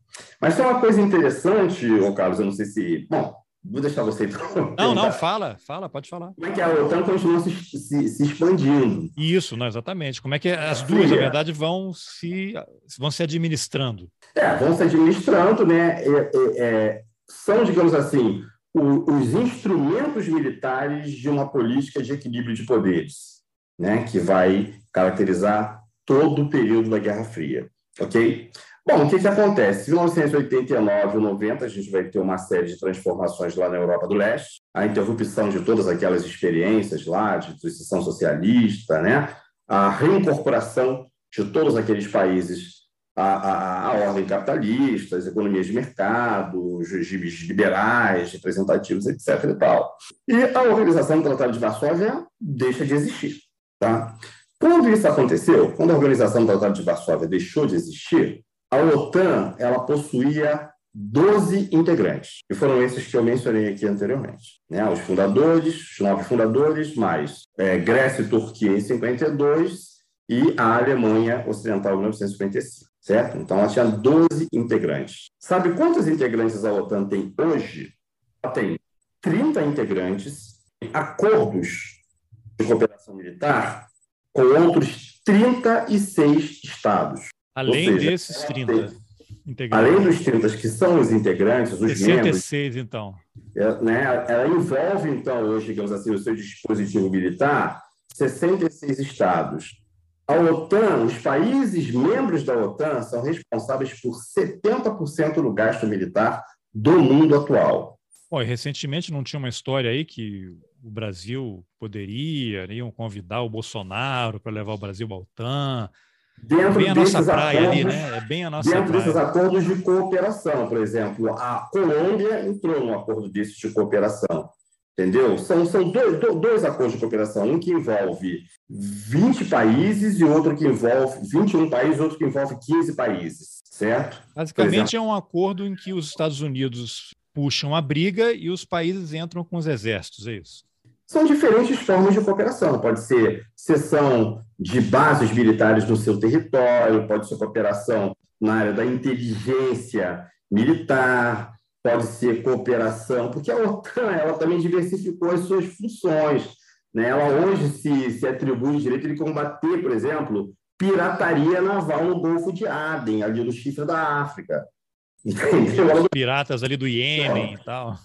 Mas tem uma coisa interessante, ô Carlos, eu não sei se... Bom, Vou deixar você então. Não, não, fala, fala, pode falar. Como é que a OTAN continua se, se, se expandindo? Isso, não, exatamente. Como é que as duas, na verdade, vão se, vão se administrando? É, vão se administrando, né? É, é, é, são, digamos assim, o, os instrumentos militares de uma política de equilíbrio de poderes, né? Que vai caracterizar todo o período da Guerra Fria, ok? Bom, o que, que acontece? Em 1989 ou 90, a gente vai ter uma série de transformações lá na Europa do Leste, a interrupção de todas aquelas experiências lá de transição socialista, né? a reincorporação de todos aqueles países à, à, à ordem capitalista, as economias de mercado, os regimes liberais, representativos, etc. E, tal. e a Organização do Tratado de Varsóvia deixa de existir. Tá? Quando isso aconteceu, quando a Organização do Tratado de Varsóvia deixou de existir, a OTAN ela possuía 12 integrantes, e foram esses que eu mencionei aqui anteriormente. Né? Os fundadores, os nove fundadores, mais é, Grécia e Turquia em 52 e a Alemanha Ocidental em 1955, certo? Então, ela tinha 12 integrantes. Sabe quantos integrantes a OTAN tem hoje? Ela tem 30 integrantes, acordos de cooperação militar com outros 36 estados. Além seja, desses 30 integrantes. Além dos 30 que são os integrantes, os 66, membros, então. É, né, ela envolve, então, hoje, digamos assim, o seu dispositivo militar, 66 estados. A OTAN, os países membros da OTAN são responsáveis por 70% do gasto militar do mundo atual. Bom, e recentemente não tinha uma história aí que o Brasil poderia, iam convidar o Bolsonaro para levar o Brasil à OTAN, Dentro bem a nossa praia acordos, ali, né? É bem a nossa dentro praia. desses acordos de cooperação, por exemplo, a Colômbia entrou num acordo desses de cooperação, entendeu? São, são dois, dois acordos de cooperação, um que envolve 20 países e outro que envolve 21 países, outro que envolve 15 países, certo? Basicamente é um acordo em que os Estados Unidos puxam a briga e os países entram com os exércitos, é isso? São diferentes formas de cooperação. Pode ser cessão de bases militares no seu território, pode ser cooperação na área da inteligência militar, pode ser cooperação, porque a OTAN ela também diversificou as suas funções. Né? Ela hoje se, se atribui o direito de combater, por exemplo, pirataria naval no Golfo de Aden, ali no chifre da África. Entendeu? Os piratas ali do Iêmen e tal.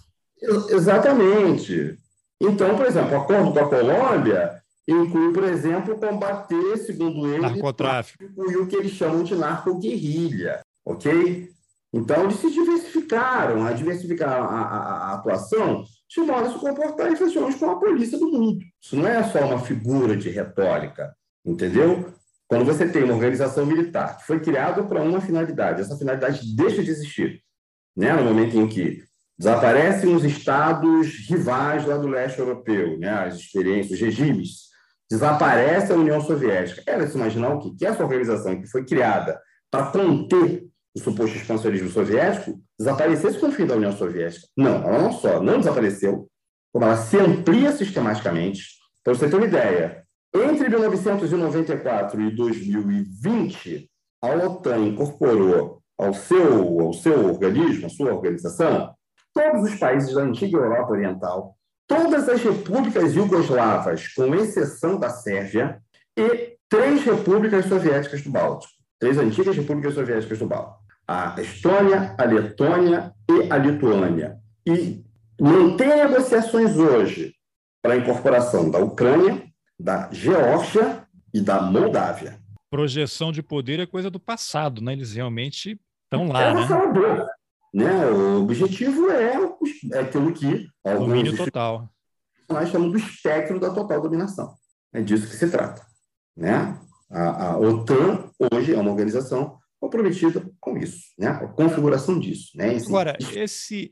Exatamente. Então, por exemplo, o acordo com a Colômbia inclui, por exemplo, combater, segundo eles, narcotráfico e o que eles chamam de narcoguerrilha, ok? Então, eles se diversificaram, a diversificar a, a, a atuação de modo a se comportar efetivamente como a polícia do mundo. Isso não é só uma figura de retórica, entendeu? Quando você tem uma organização militar que foi criada para uma finalidade, essa finalidade deixa de existir, né? no momento em que Desaparecem os estados rivais lá do leste europeu, né? as experiências, os regimes. Desaparece a União Soviética. Era se imaginar o quê? Que essa organização que foi criada para conter o suposto expansionismo soviético desaparecesse com o fim da União Soviética. Não, ela não só não desapareceu, como ela se amplia sistematicamente. Para você ter uma ideia, entre 1994 e 2020, a OTAN incorporou ao seu, ao seu organismo, à sua organização, todos os países da antiga Europa Oriental, todas as repúblicas iugoslavas, com exceção da Sérvia, e três repúblicas soviéticas do Báltico, três antigas repúblicas soviéticas do Báltico, a Estônia, a Letônia e a Lituânia. E mantém negociações hoje para a incorporação da Ucrânia, da Geórgia e da Moldávia. Projeção de poder é coisa do passado, né? Eles realmente estão lá, é né? Né? O objetivo é, é aquilo que domínio total. Nós chamamos do espectro da total dominação. É disso que se trata, né? A, a OTAN hoje é uma organização comprometida com isso, né? A configuração disso, né? Esse, Agora, esse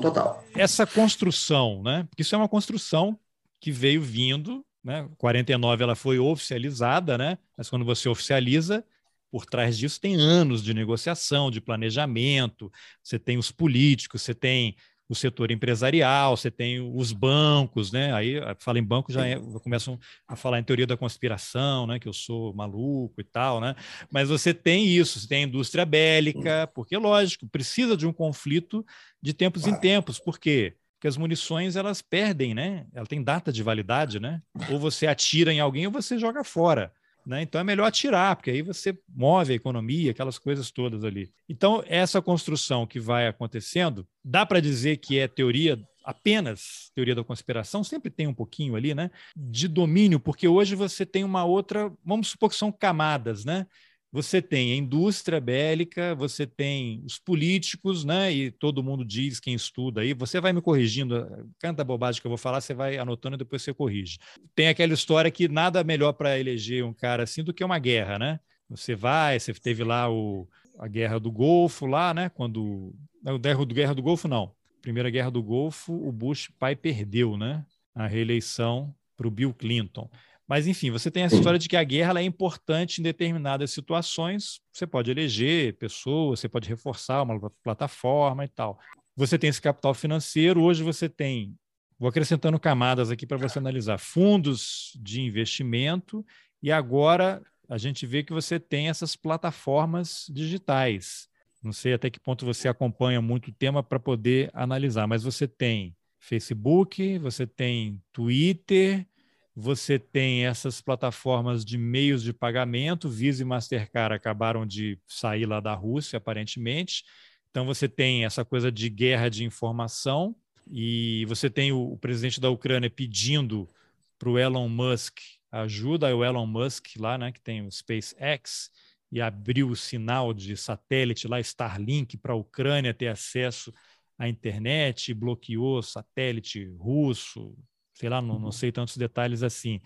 total. Essa construção, né? Porque isso é uma construção que veio vindo, né? 49 ela foi oficializada, né? Mas quando você oficializa, por trás disso tem anos de negociação, de planejamento, você tem os políticos, você tem o setor empresarial, você tem os bancos, né? Aí fala em banco já é, começam a falar em teoria da conspiração, né? Que eu sou maluco e tal, né? Mas você tem isso, você tem a indústria bélica, porque lógico precisa de um conflito de tempos em tempos, por quê? Porque as munições elas perdem, né? Ela tem data de validade, né? Ou você atira em alguém ou você joga fora. Né? Então é melhor atirar, porque aí você move a economia, aquelas coisas todas ali. Então, essa construção que vai acontecendo, dá para dizer que é teoria apenas teoria da conspiração, sempre tem um pouquinho ali, né? De domínio, porque hoje você tem uma outra, vamos supor que são camadas, né? Você tem a indústria bélica, você tem os políticos, né? E todo mundo diz, quem estuda aí, você vai me corrigindo, canta bobagem que eu vou falar, você vai anotando e depois você corrige. Tem aquela história que nada melhor para eleger um cara assim do que uma guerra, né? Você vai, você teve lá o, a guerra do Golfo, lá, né? Quando. Não, guerra do, guerra do Golfo, não. Primeira guerra do Golfo, o Bush pai perdeu, né? A reeleição para o Bill Clinton. Mas, enfim, você tem essa história de que a guerra é importante em determinadas situações. Você pode eleger pessoas, você pode reforçar uma plataforma e tal. Você tem esse capital financeiro, hoje você tem, vou acrescentando camadas aqui para você analisar, fundos de investimento, e agora a gente vê que você tem essas plataformas digitais. Não sei até que ponto você acompanha muito o tema para poder analisar, mas você tem Facebook, você tem Twitter, você tem essas plataformas de meios de pagamento, Visa e Mastercard acabaram de sair lá da Rússia, aparentemente. Então você tem essa coisa de guerra de informação e você tem o, o presidente da Ucrânia pedindo para o Elon Musk ajuda, o Elon Musk lá, né, que tem o SpaceX e abriu o sinal de satélite lá Starlink para a Ucrânia ter acesso à internet, bloqueou satélite russo, sei lá, não, não sei tantos detalhes assim.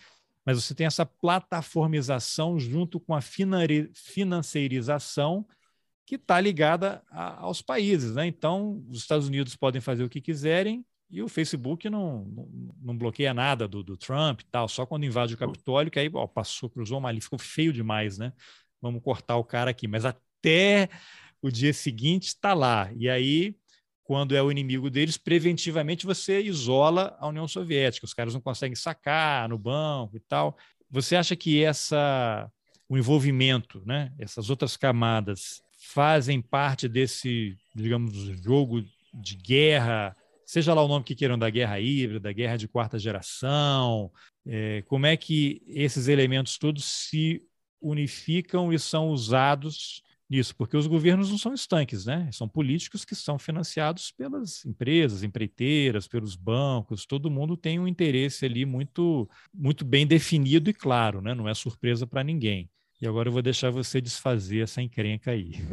Mas você tem essa plataformização junto com a financeirização que está ligada a, aos países. Né? Então, os Estados Unidos podem fazer o que quiserem e o Facebook não, não, não bloqueia nada do, do, Trump e tal, só quando invade o Capitólio, que aí ó, passou, cruzou uma ali, ficou feio demais, né? Vamos cortar o cara aqui. Mas até o dia seguinte está lá. E aí quando é o inimigo deles, preventivamente você isola a União Soviética. Os caras não conseguem sacar no banco e tal. Você acha que essa o envolvimento, né, essas outras camadas fazem parte desse, digamos, jogo de guerra, seja lá o nome que queiram da guerra híbrida, da guerra de quarta geração, é, como é que esses elementos todos se unificam e são usados nisso, porque os governos não são estanques, né? São políticos que são financiados pelas empresas, empreiteiras, pelos bancos, todo mundo tem um interesse ali muito, muito bem definido e claro, né? Não é surpresa para ninguém. E agora eu vou deixar você desfazer essa encrenca aí.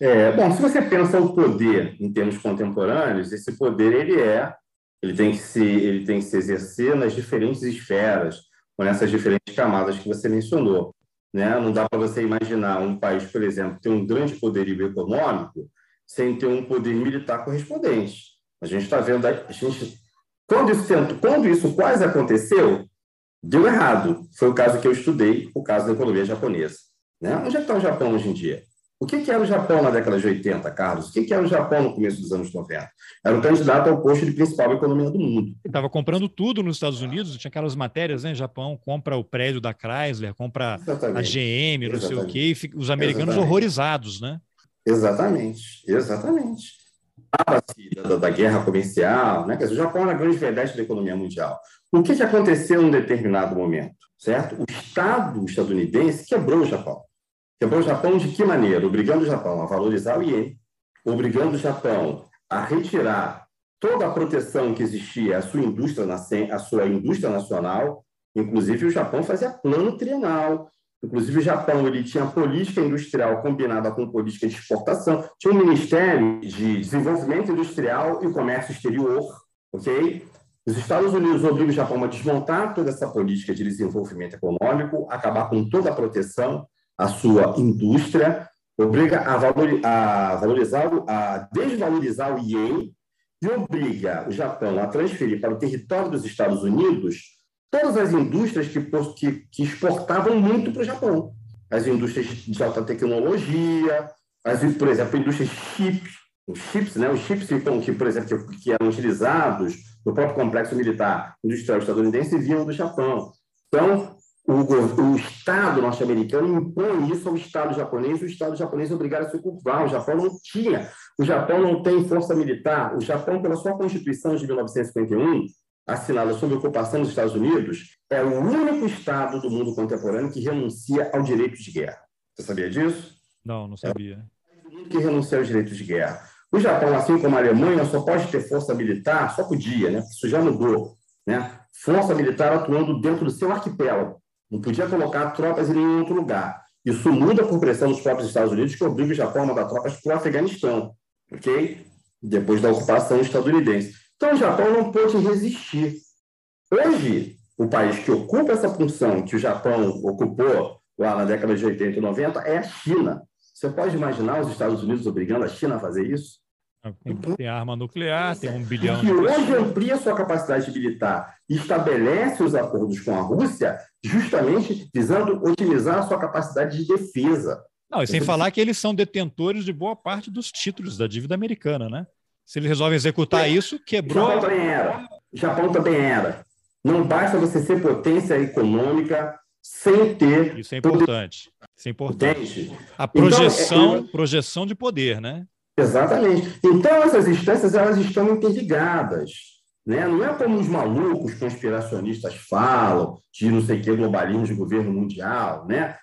É, bom, se você pensa o poder em termos contemporâneos, esse poder ele é, ele tem que se, ele tem que se exercer nas diferentes esferas, com essas diferentes camadas que você mencionou. Né? Não dá para você imaginar um país, por exemplo, ter um grande poderio econômico sem ter um poder militar correspondente. A gente está vendo, a gente, quando isso, quando isso quase aconteceu, deu errado. Foi o caso que eu estudei, o caso da economia japonesa. Né? Onde é está o Japão hoje em dia? O que, que era o Japão na década de 80, Carlos? O que, que era o Japão no começo dos anos 90? Era o candidato ao posto de principal economia do mundo. Ele estava comprando tudo nos Estados Unidos, tinha aquelas matérias, né? Japão compra o prédio da Chrysler, compra Exatamente. a GM, não Exatamente. sei o quê, e os americanos Exatamente. horrorizados, né? Exatamente, exatamente. Da, da guerra comercial, né? Quer dizer, o Japão era a grande vedete da economia mundial. O que, que aconteceu em um determinado momento? Certo? O Estado estadunidense quebrou o Japão. Quebrou o Japão de que maneira? Obrigando o Japão a valorizar o iene, obrigando o Japão a retirar toda a proteção que existia à sua indústria, à sua indústria nacional, inclusive o Japão fazia plano trienal, Inclusive, o Japão ele tinha política industrial combinada com política de exportação, tinha um Ministério de Desenvolvimento Industrial e Comércio Exterior, ok? Os Estados Unidos obrigam o Japão a desmontar toda essa política de desenvolvimento econômico, acabar com toda a proteção à sua indústria, obriga a, valorizar, a desvalorizar o ien e obriga o Japão a transferir para o território dos Estados Unidos todas as indústrias que, que, que exportavam muito para o Japão. As indústrias de alta tecnologia, as, por exemplo, indústrias chips, os chips, né, os chips que, por exemplo, que, que eram utilizados no próprio complexo militar industrial estadunidense vinham do Japão. Então, o, o Estado norte-americano impõe isso ao Estado japonês, o Estado japonês é obrigado a se curvar. O Japão não tinha, o Japão não tem força militar. O Japão, pela sua Constituição de 1951, assinada sob ocupação dos Estados Unidos, é o único Estado do mundo contemporâneo que renuncia ao direito de guerra. Você sabia disso? Não, não sabia. É o mundo que renuncia ao direito de guerra. O Japão, assim como a Alemanha, só pode ter força militar, só podia, né? Isso já mudou, né? Força militar atuando dentro do seu arquipélago. Não podia colocar tropas em nenhum outro lugar. Isso muda por pressão dos próprios Estados Unidos, que obriga o Japão a mandar tropas para o Afeganistão, ok? Depois da ocupação estadunidense. Então, o Japão não pôde resistir. Hoje, o país que ocupa essa função que o Japão ocupou lá na década de 80 e 90 é a China. Você pode imaginar os Estados Unidos obrigando a China a fazer isso? Tem arma nuclear, tem um bilhão de. E hoje amplia sua capacidade militar e estabelece os acordos com a Rússia, justamente visando otimizar a sua capacidade de defesa. Não, e sem falar que eles são detentores de boa parte dos títulos da dívida americana, né? Se eles resolvem executar é. isso, quebrou. O Japão também era. O Japão também era. Não basta você ser potência econômica sem ter. Isso é importante. Isso é importante. Entende? A projeção, então, é... projeção de poder, né? Exatamente. Então, essas instâncias elas estão interligadas. Né? Não é como os malucos conspiracionistas falam, de não sei o que, globalismo de governo mundial. Né?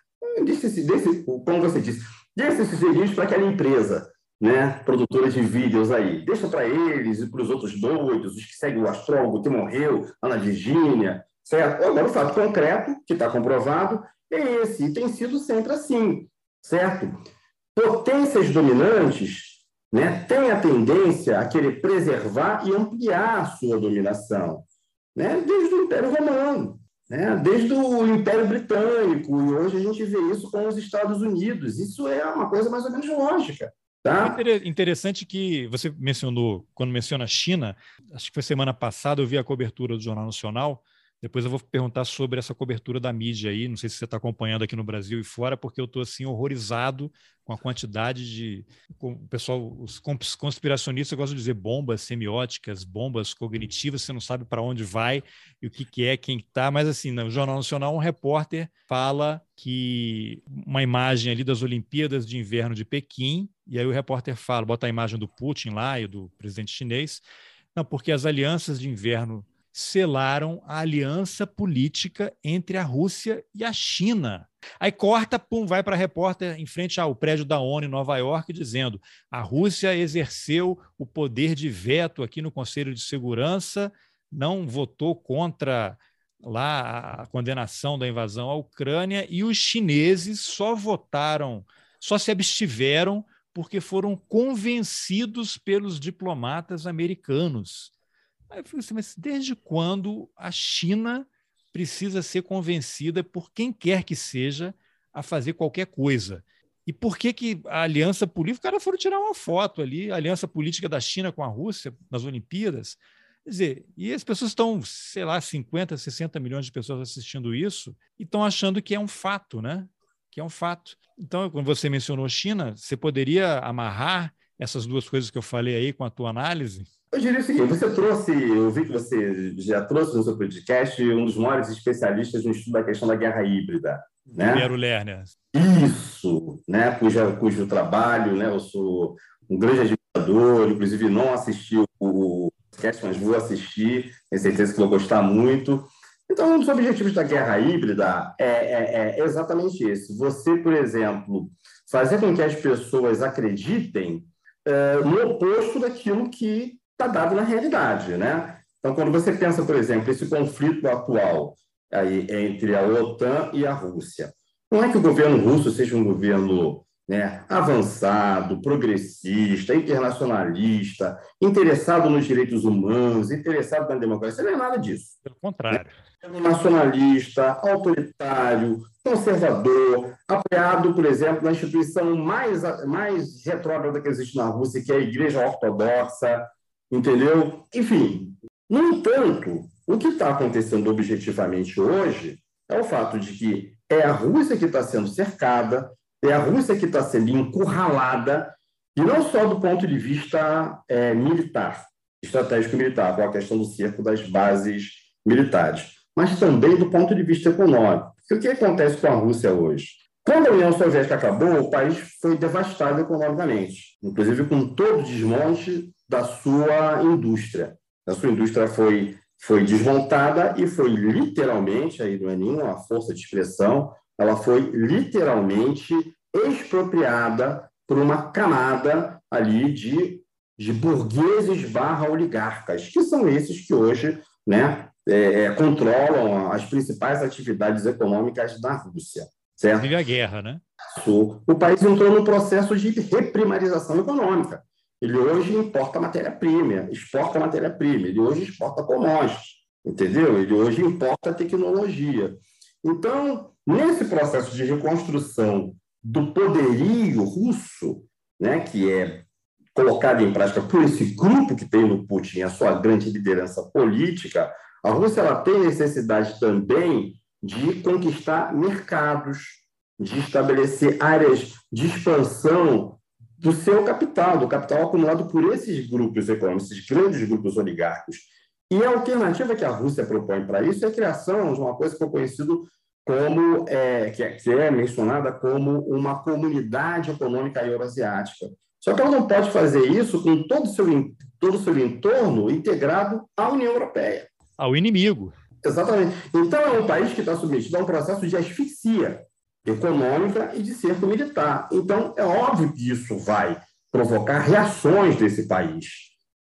Desse, desse, como você disse, desse esses serviços para aquela empresa né, produtora de vídeos aí. Deixa para eles e para os outros doidos, os que seguem o astrólogo que morreu lá na Virgínia, certo? Agora, o fato concreto, que está comprovado, é esse, e tem sido sempre assim, certo? Potências dominantes né, têm a tendência a querer preservar e ampliar a sua dominação, né, desde o Império Romano, né, desde o Império Britânico, e hoje a gente vê isso com os Estados Unidos. Isso é uma coisa mais ou menos lógica. Tá? É interessante que você mencionou, quando menciona a China, acho que foi semana passada, eu vi a cobertura do Jornal Nacional. Depois eu vou perguntar sobre essa cobertura da mídia aí. Não sei se você está acompanhando aqui no Brasil e fora, porque eu estou assim horrorizado com a quantidade de. Com, o pessoal, os conspiracionistas gostam de dizer bombas semióticas, bombas cognitivas, você não sabe para onde vai e o que, que é, quem está. Mas assim, no Jornal Nacional, um repórter fala que uma imagem ali das Olimpíadas de Inverno de Pequim, e aí o repórter fala, bota a imagem do Putin lá e do presidente chinês. Não, porque as alianças de inverno selaram a aliança política entre a Rússia e a China. Aí corta, pum, vai para a repórter em frente ao prédio da ONU em Nova York, dizendo: a Rússia exerceu o poder de veto aqui no Conselho de Segurança, não votou contra lá a condenação da invasão à Ucrânia e os chineses só votaram, só se abstiveram porque foram convencidos pelos diplomatas americanos. Aí eu falei assim, mas desde quando a China precisa ser convencida por quem quer que seja a fazer qualquer coisa? E por que, que a aliança política, os caras foram tirar uma foto ali, a aliança política da China com a Rússia nas Olimpíadas. Quer dizer, e as pessoas estão, sei lá, 50, 60 milhões de pessoas assistindo isso e estão achando que é um fato, né? Que é um fato. Então, quando você mencionou China, você poderia amarrar essas duas coisas que eu falei aí com a tua análise? Eu diria o seguinte: você trouxe, eu vi que você já trouxe no seu podcast um dos maiores especialistas no estudo da questão da guerra híbrida. Né? Piero Lerner. Isso, né? cujo, cujo trabalho, né? eu sou um grande admirador, inclusive não assisti o podcast, mas vou assistir, tenho certeza que vou gostar muito. Então, um dos objetivos da guerra híbrida é, é, é exatamente esse: você, por exemplo, fazer com que as pessoas acreditem é, no oposto daquilo que está dado na realidade, né? Então, quando você pensa, por exemplo, esse conflito atual aí entre a OTAN e a Rússia, não é que o governo russo seja um governo né, avançado, progressista, internacionalista, interessado nos direitos humanos, interessado na democracia, não é nada disso. Pelo contrário. É nacionalista, autoritário, conservador, apoiado, por exemplo, na instituição mais, mais retrógrada que existe na Rússia, que é a Igreja Ortodoxa, entendeu? Enfim, no entanto, o que está acontecendo objetivamente hoje é o fato de que é a Rússia que está sendo cercada, é a Rússia que está sendo encurralada, e não só do ponto de vista é, militar, estratégico militar, com a questão do cerco das bases militares, mas também do ponto de vista econômico. O que acontece com a Rússia hoje? Quando a União Soviética acabou, o país foi devastado economicamente, inclusive com todo o desmonte da sua indústria. A sua indústria foi foi desmontada e foi literalmente, aí não é nenhuma força de expressão, ela foi literalmente expropriada por uma camada ali de, de burgueses barra oligarcas, que são esses que hoje né, é, é controlam as principais atividades econômicas da Rússia. Certo? Vive a guerra, né? O país entrou no processo de reprimarização econômica. Ele hoje importa matéria-prima, exporta matéria-prima, ele hoje exporta commodities, entendeu? Ele hoje importa tecnologia. Então, nesse processo de reconstrução do poderio russo, né, que é colocado em prática por esse grupo que tem no Putin a sua grande liderança política, a Rússia ela tem necessidade também de conquistar mercados, de estabelecer áreas de expansão do seu capital, do capital acumulado por esses grupos econômicos, esses grandes grupos oligárquicos. E a alternativa que a Rússia propõe para isso é a criação de uma coisa que foi conhecido como é, que, é, que é mencionada como uma comunidade econômica eurasiática. Só que ela não pode fazer isso com todo o seu, todo o seu entorno integrado à União Europeia. Ao inimigo. Exatamente. Então, é um país que está submetido a um processo de asfixia econômica e de cerco militar. Então, é óbvio que isso vai provocar reações desse país,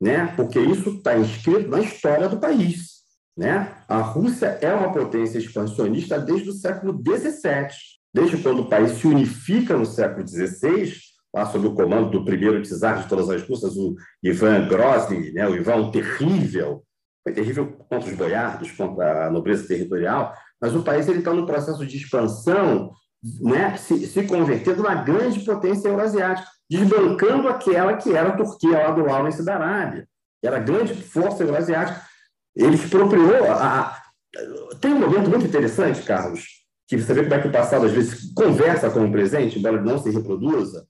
né? porque isso está inscrito na história do país. Né? A Rússia é uma potência expansionista desde o século XVII, desde quando o país se unifica no século XVI, lá sob o comando do primeiro czar de todas as Russas, o Ivan Grozny, né? o Ivan Terrível, foi terrível contra os boiardos, contra a nobreza territorial, mas o país está no processo de expansão né, se, se converter numa grande potência eurasiática, desbancando aquela que era a Turquia lá do Lawrence da Arábia, que era a grande força eurasiática. Ele expropriou. A... Tem um momento muito interessante, Carlos, que você vê como é que o passado às vezes conversa com o presente, embora não se reproduza,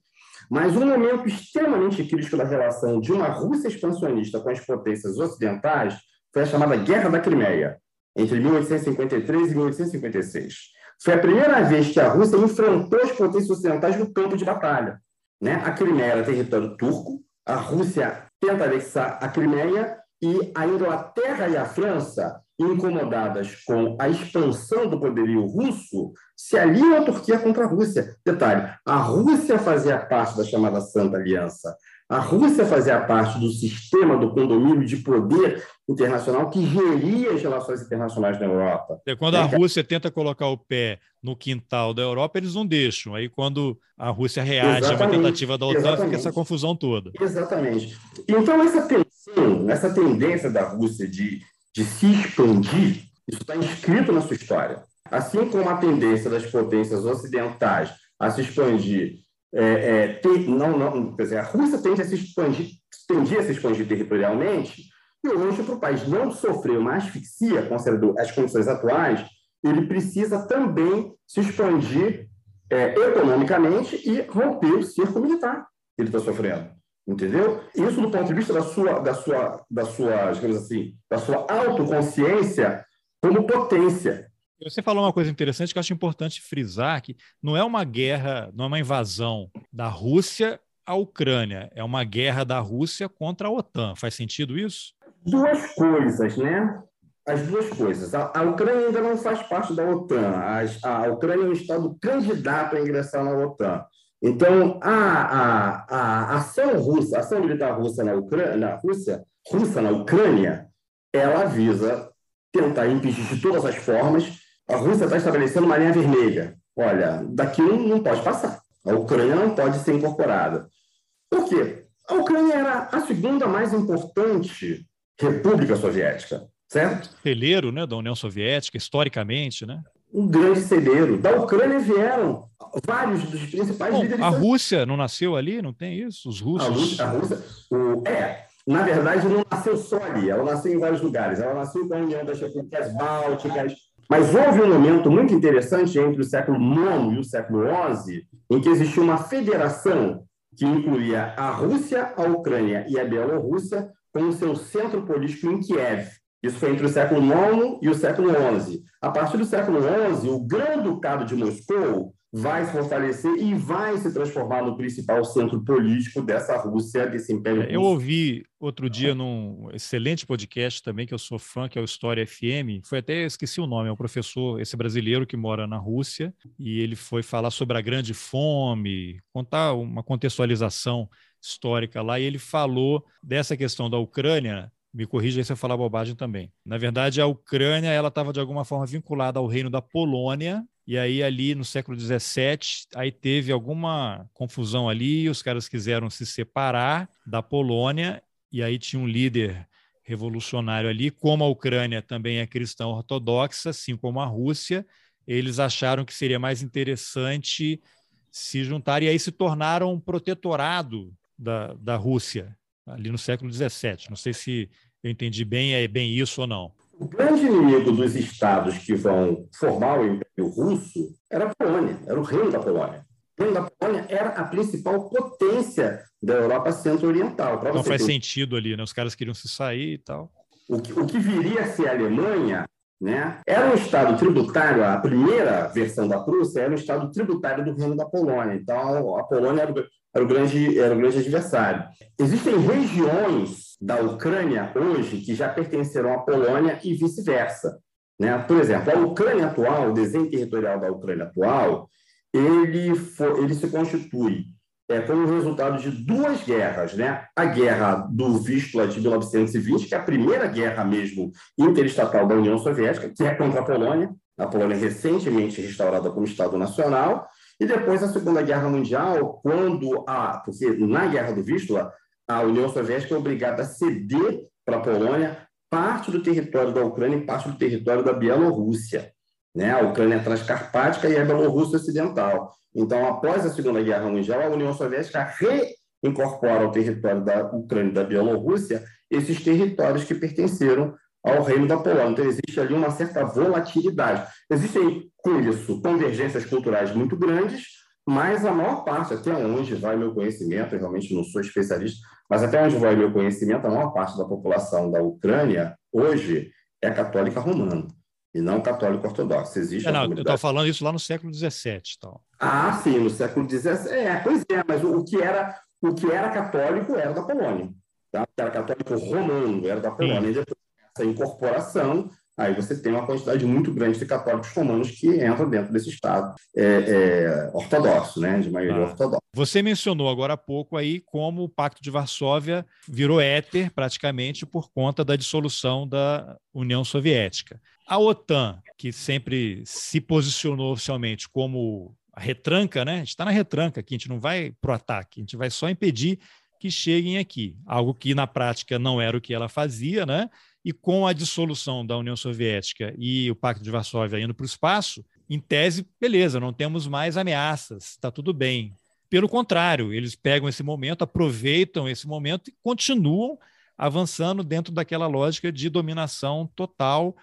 mas um momento extremamente crítico da relação de uma Rússia expansionista com as potências ocidentais foi a chamada Guerra da Crimeia, entre 1853 e 1856. Foi a primeira vez que a Rússia enfrentou as potências ocidentais no campo de batalha. Né? A Crimeia era território turco, a Rússia tenta anexar a Crimeia e a Inglaterra e a França, incomodadas com a expansão do poderio russo, se aliam à Turquia contra a Rússia. Detalhe: a Rússia fazia parte da chamada Santa Aliança. A Rússia fazia parte do sistema do condomínio de poder internacional que geria as relações internacionais na Europa. E quando a Rússia tenta colocar o pé no quintal da Europa, eles não deixam. Aí, quando a Rússia reage exatamente, a uma tentativa da OTAN, exatamente. fica essa confusão toda. Exatamente. Então, essa tensão, essa tendência da Rússia de, de se expandir, isso está inscrito na sua história. Assim como a tendência das potências ocidentais a se expandir é, é, não, não, quer dizer, a Rússia tende a se expandir, tendia a se expandir territorialmente, e hoje, para o país não sofrer uma asfixia, considerando as condições atuais, ele precisa também se expandir é, economicamente e romper o cerco militar que ele está sofrendo. Entendeu? Isso do ponto de vista da sua, da sua, da sua, digamos assim, da sua autoconsciência como potência. Você falou uma coisa interessante que eu acho importante frisar, que não é uma guerra, não é uma invasão da Rússia à Ucrânia, é uma guerra da Rússia contra a OTAN. Faz sentido isso? Duas coisas, né? As duas coisas. A, a Ucrânia ainda não faz parte da OTAN. A, a Ucrânia é um Estado candidato a ingressar na OTAN. Então, a, a, a ação russa, a ação militar russa na, Ucrânia, na Rússia, russa na Ucrânia, ela visa tentar impedir de todas as formas. A Rússia está estabelecendo uma linha vermelha. Olha, daqui não, não pode passar. A Ucrânia não pode ser incorporada. Por quê? A Ucrânia era a segunda mais importante república soviética, certo? Celeiro, né, da União Soviética, historicamente, né? Um grande celeiro. Da Ucrânia vieram vários dos principais Bom, líderes. A Rússia não nasceu ali, não tem isso? Os russos. A Rússia, a Rússia o, é, na verdade, não nasceu só ali, ela nasceu em vários lugares. Ela nasceu com a União das Repúblicas Bálticas, mas houve um momento muito interessante entre o século IX e o século XI, em que existiu uma federação que incluía a Rússia, a Ucrânia e a Bielorrússia como seu centro político em Kiev. Isso foi entre o século IX e o século XI. A partir do século XI, o Grão-Ducado de Moscou vai se fortalecer e vai se transformar no principal centro político dessa Rússia, desse império. Eu ouvi outro dia num excelente podcast também, que eu sou fã, que é o História FM, foi até, esqueci o nome, é um professor, esse brasileiro que mora na Rússia, e ele foi falar sobre a grande fome, contar uma contextualização histórica lá, e ele falou dessa questão da Ucrânia, me corrija se eu falar bobagem também. Na verdade, a Ucrânia ela estava de alguma forma vinculada ao reino da Polônia, e aí, ali no século XVII, aí teve alguma confusão ali, os caras quiseram se separar da Polônia, e aí tinha um líder revolucionário ali, como a Ucrânia também é cristã ortodoxa, assim como a Rússia, eles acharam que seria mais interessante se juntar, e aí se tornaram um protetorado da, da Rússia, ali no século XVII. Não sei se eu entendi bem, é bem isso ou não. O grande inimigo dos estados que vão formar o Império Russo era a Polônia, era o reino da Polônia. O reino da Polônia era a principal potência da Europa Centro-Oriental. Não faz ter... sentido ali, né? Os caras queriam se sair e tal. O que, o que viria a ser a Alemanha né? Era um Estado tributário, a primeira versão da Prússia era um Estado tributário do Reino da Polônia. Então, a Polônia era o, era o, grande, era o grande adversário. Existem regiões da Ucrânia hoje que já pertenceram à Polônia e vice-versa. Né? Por exemplo, a Ucrânia atual, o desenho territorial da Ucrânia atual, ele, for, ele se constitui é, como resultado de duas guerras. Né? A guerra do Vístula de 1920, que é a primeira guerra mesmo interestatal da União Soviética, que é contra a Polônia, a Polônia recentemente restaurada como Estado Nacional, e depois a Segunda Guerra Mundial, quando a. Porque na Guerra do Vístula, a União Soviética é obrigada a ceder para a Polônia parte do território da Ucrânia e parte do território da Bielorrússia. Né? A Ucrânia é transcarpática e a Bielorrússia ocidental. Então, após a Segunda Guerra Mundial, a União Soviética reincorpora ao território da Ucrânia e da Bielorrússia esses territórios que pertenceram ao reino da Polônia. Então, existe ali uma certa volatilidade. Existem, com isso, convergências culturais muito grandes, mas a maior parte, até onde vai meu conhecimento, eu realmente não sou especialista, mas até onde vai meu conhecimento, a maior parte da população da Ucrânia hoje é católica romana e não católico ortodoxo. Existe é, não, comunidade... Eu estou falando isso lá no século XVII. Então. Ah, sim, no século XVII. É, pois é, mas o, o, que era, o que era católico era da Polônia. Tá? O que era católico romano era da Polônia. Sim. E depois essa incorporação aí você tem uma quantidade muito grande de católicos romanos que entram dentro desse Estado é, é, ortodoxo, né, de maioria ah. ortodoxa. Você mencionou agora há pouco aí como o Pacto de Varsóvia virou éter praticamente por conta da dissolução da União Soviética. A OTAN, que sempre se posicionou oficialmente como a retranca, né? A gente está na retranca aqui, a gente não vai para o ataque, a gente vai só impedir que cheguem aqui. Algo que na prática não era o que ela fazia, né? E com a dissolução da União Soviética e o Pacto de Varsóvia indo para o espaço, em tese, beleza, não temos mais ameaças, está tudo bem. Pelo contrário, eles pegam esse momento, aproveitam esse momento e continuam avançando dentro daquela lógica de dominação total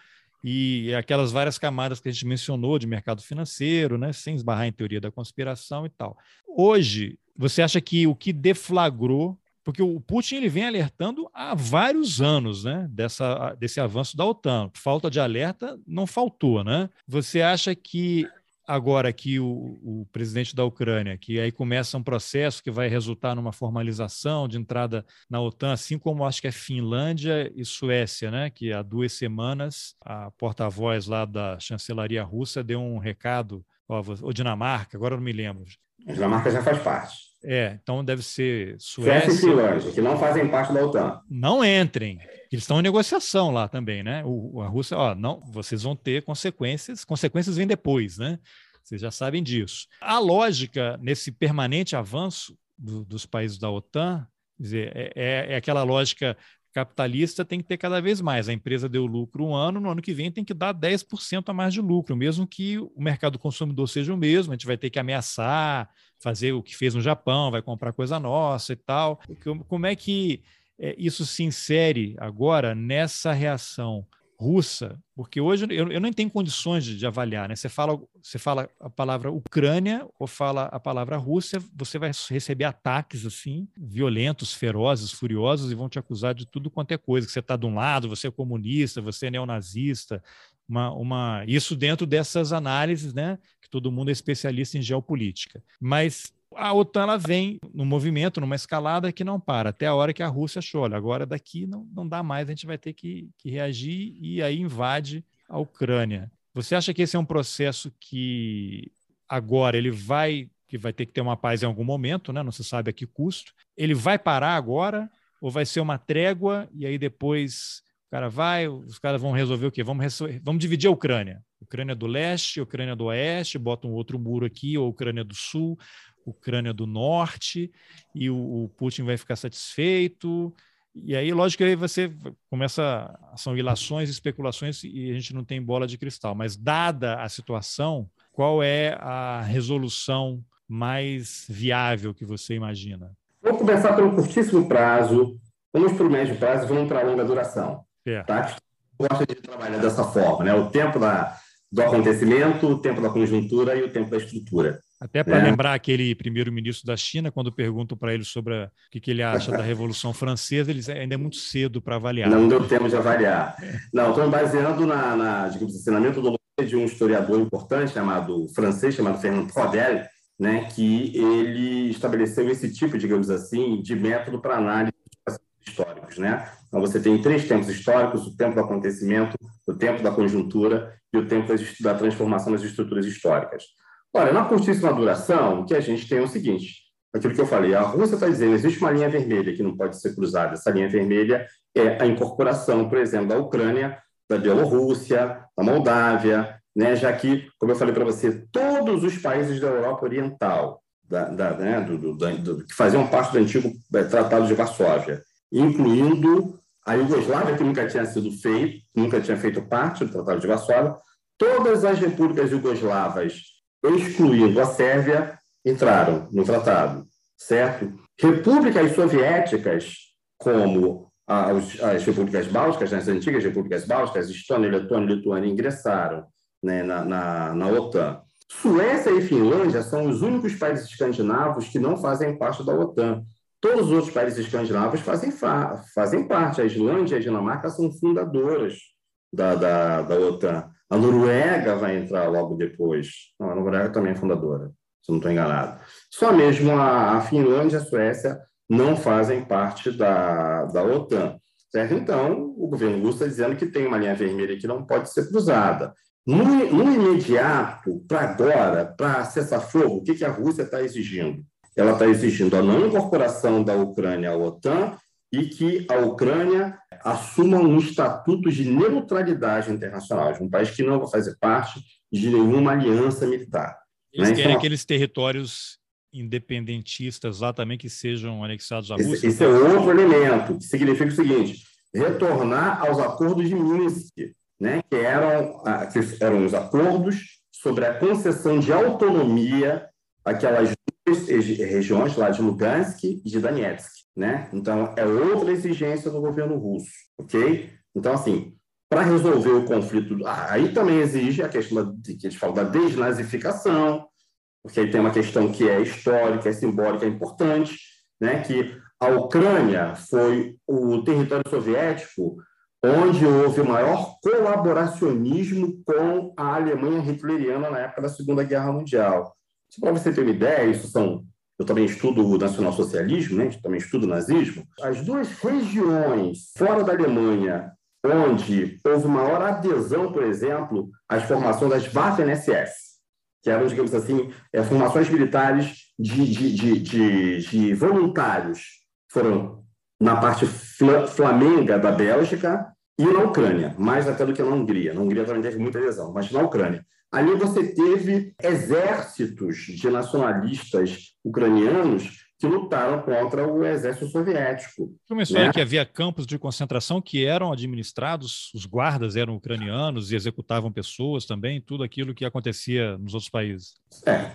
e aquelas várias camadas que a gente mencionou de mercado financeiro, né, sem esbarrar em teoria da conspiração e tal. Hoje, você acha que o que deflagrou porque o Putin ele vem alertando há vários anos né, dessa, desse avanço da OTAN. Falta de alerta não faltou. Né? Você acha que agora que o, o, presidente da Ucrânia, que aí começa um processo que vai resultar numa formalização de entrada na OTAN, assim como acho que é Finlândia e Suécia, né? Que há duas semanas a porta-voz lá da chancelaria russa deu um recado ou Dinamarca, agora não me lembro, A Dinamarca já faz parte. É, então deve ser Suécia. Suécia e Finlândia, que não fazem parte da OTAN. Não entrem. Eles estão em negociação lá também, né? O, a Rússia, ó, não, vocês vão ter consequências, consequências vêm depois, né? Vocês já sabem disso. A lógica nesse permanente avanço do, dos países da OTAN, dizer, é, é, é aquela lógica capitalista tem que ter cada vez mais. A empresa deu lucro um ano, no ano que vem tem que dar 10% a mais de lucro, mesmo que o mercado consumidor seja o mesmo, a gente vai ter que ameaçar, fazer o que fez no Japão, vai comprar coisa nossa e tal. Como é que é, isso se insere agora nessa reação russa, porque hoje eu, eu não tenho condições de, de, avaliar, né? Você fala, você fala a palavra Ucrânia ou fala a palavra Rússia, você vai receber ataques assim, violentos, ferozes, furiosos e vão te acusar de tudo quanto é coisa, que você está de um lado, você é comunista, você é neonazista, uma, uma, isso dentro dessas análises, né? Que todo mundo é especialista em geopolítica. Mas a OTAN ela vem no movimento, numa escalada que não para, até a hora que a Rússia achou, olha, agora daqui não, não dá mais, a gente vai ter que, que reagir e aí invade a Ucrânia. Você acha que esse é um processo que agora ele vai que vai ter que ter uma paz em algum momento, né? não se sabe a que custo. Ele vai parar agora ou vai ser uma trégua e aí depois o cara vai, os caras vão resolver o quê? Vamos, vamos dividir a Ucrânia. Ucrânia do leste, Ucrânia do oeste, bota um outro muro aqui, ou Ucrânia do sul, Ucrânia do Norte, e o, o Putin vai ficar satisfeito. E aí, lógico que aí você começa, são ilações, especulações, e a gente não tem bola de cristal. Mas, dada a situação, qual é a resolução mais viável que você imagina? Vamos começar pelo curtíssimo prazo, vamos para o médio prazo e vamos para a longa duração. É. Tá? Gosta de trabalhar dessa forma, né? O tempo da, do acontecimento, o tempo da conjuntura e o tempo da estrutura. Até para é. lembrar aquele primeiro-ministro da China, quando perguntam para ele sobre a, o que, que, ele acha da Revolução Francesa, eles ainda é muito cedo para avaliar. Não deu tempo de avaliar. Não, estou baseando na, na digamos assim, na metodologia de um historiador importante chamado francês, chamado Fernand Prodel, né, que ele estabeleceu esse tipo, digamos assim, de método para análise históricos, né? Então você tem três tempos históricos: o tempo do acontecimento, o tempo da conjuntura e o tempo da transformação das estruturas históricas. Olha, na curtíssima duração, o que a gente tem é o seguinte: aquilo que eu falei, a Rússia está dizendo existe uma linha vermelha que não pode ser cruzada. Essa linha vermelha é a incorporação, por exemplo, da Ucrânia, da Bielorrússia, da Moldávia, né? já que, como eu falei para você, todos os países da Europa Oriental, da, da, né? do, do, do, que faziam parte do antigo é, Tratado de Varsóvia, incluindo a Iugoslávia, que nunca tinha sido feito, nunca tinha feito parte do Tratado de Varsóvia, todas as repúblicas jugoslavas excluindo a Sérvia, entraram no tratado, certo? Repúblicas soviéticas, como as, as repúblicas bálticas, né, as antigas repúblicas bálticas, Estônia, Letônia Lituânia, ingressaram né, na, na, na OTAN. Suécia e Finlândia são os únicos países escandinavos que não fazem parte da OTAN. Todos os outros países escandinavos fazem, fazem parte. A Islândia e a Dinamarca são fundadoras da, da, da OTAN. A Noruega vai entrar logo depois. Não, a Noruega também é fundadora, se não estou enganado. Só mesmo a, a Finlândia e a Suécia não fazem parte da, da OTAN. Certo? Então, o governo russo está dizendo que tem uma linha vermelha que não pode ser cruzada. No, no imediato, para agora, para cessar fogo, o que, que a Rússia está exigindo? Ela está exigindo a não incorporação da Ucrânia à OTAN e que a Ucrânia assuma um estatuto de neutralidade internacional, de um país que não vai fazer parte de nenhuma aliança militar. Eles né? querem então, aqueles territórios independentistas lá também que sejam anexados à Rússia? Esse, esse é outro elemento, que significa o seguinte, retornar aos acordos de Minsk, né, que, eram, que eram os acordos sobre a concessão de autonomia àquelas regiões lá de Lugansk e de Donetsk. Né? Então, é outra exigência do governo russo, ok? Então, assim, para resolver o conflito, aí também exige a questão da, que eles falam da desnazificação, porque aí tem uma questão que é histórica, é simbólica, é importante, né? que a Ucrânia foi o território soviético onde houve o maior colaboracionismo com a Alemanha hitleriana na época da Segunda Guerra Mundial. Para você ter uma ideia, isso são eu também estudo o nacionalsocialismo, né? também estudo o nazismo. As duas regiões fora da Alemanha onde houve maior adesão, por exemplo, às formações das Waffen-SS, que eram, digamos assim, é, formações militares de, de, de, de, voluntários foram na parte flamenga da Bélgica e na Ucrânia, mais até do que na Hungria. Na Hungria também teve muita adesão, mas na Ucrânia. Ali você teve exércitos de nacionalistas ucranianos que lutaram contra o exército soviético. Começou né? que havia campos de concentração que eram administrados, os guardas eram ucranianos e executavam pessoas também, tudo aquilo que acontecia nos outros países. É,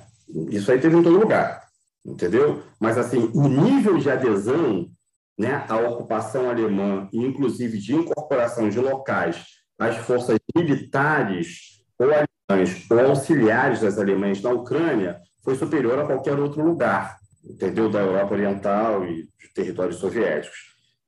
isso aí teve em todo lugar, entendeu? Mas assim, o nível de adesão né, à ocupação alemã, e inclusive de incorporação de locais às forças militares ou auxiliares das alemãs na Ucrânia, foi superior a qualquer outro lugar entendeu? Da Europa Oriental e de territórios soviéticos.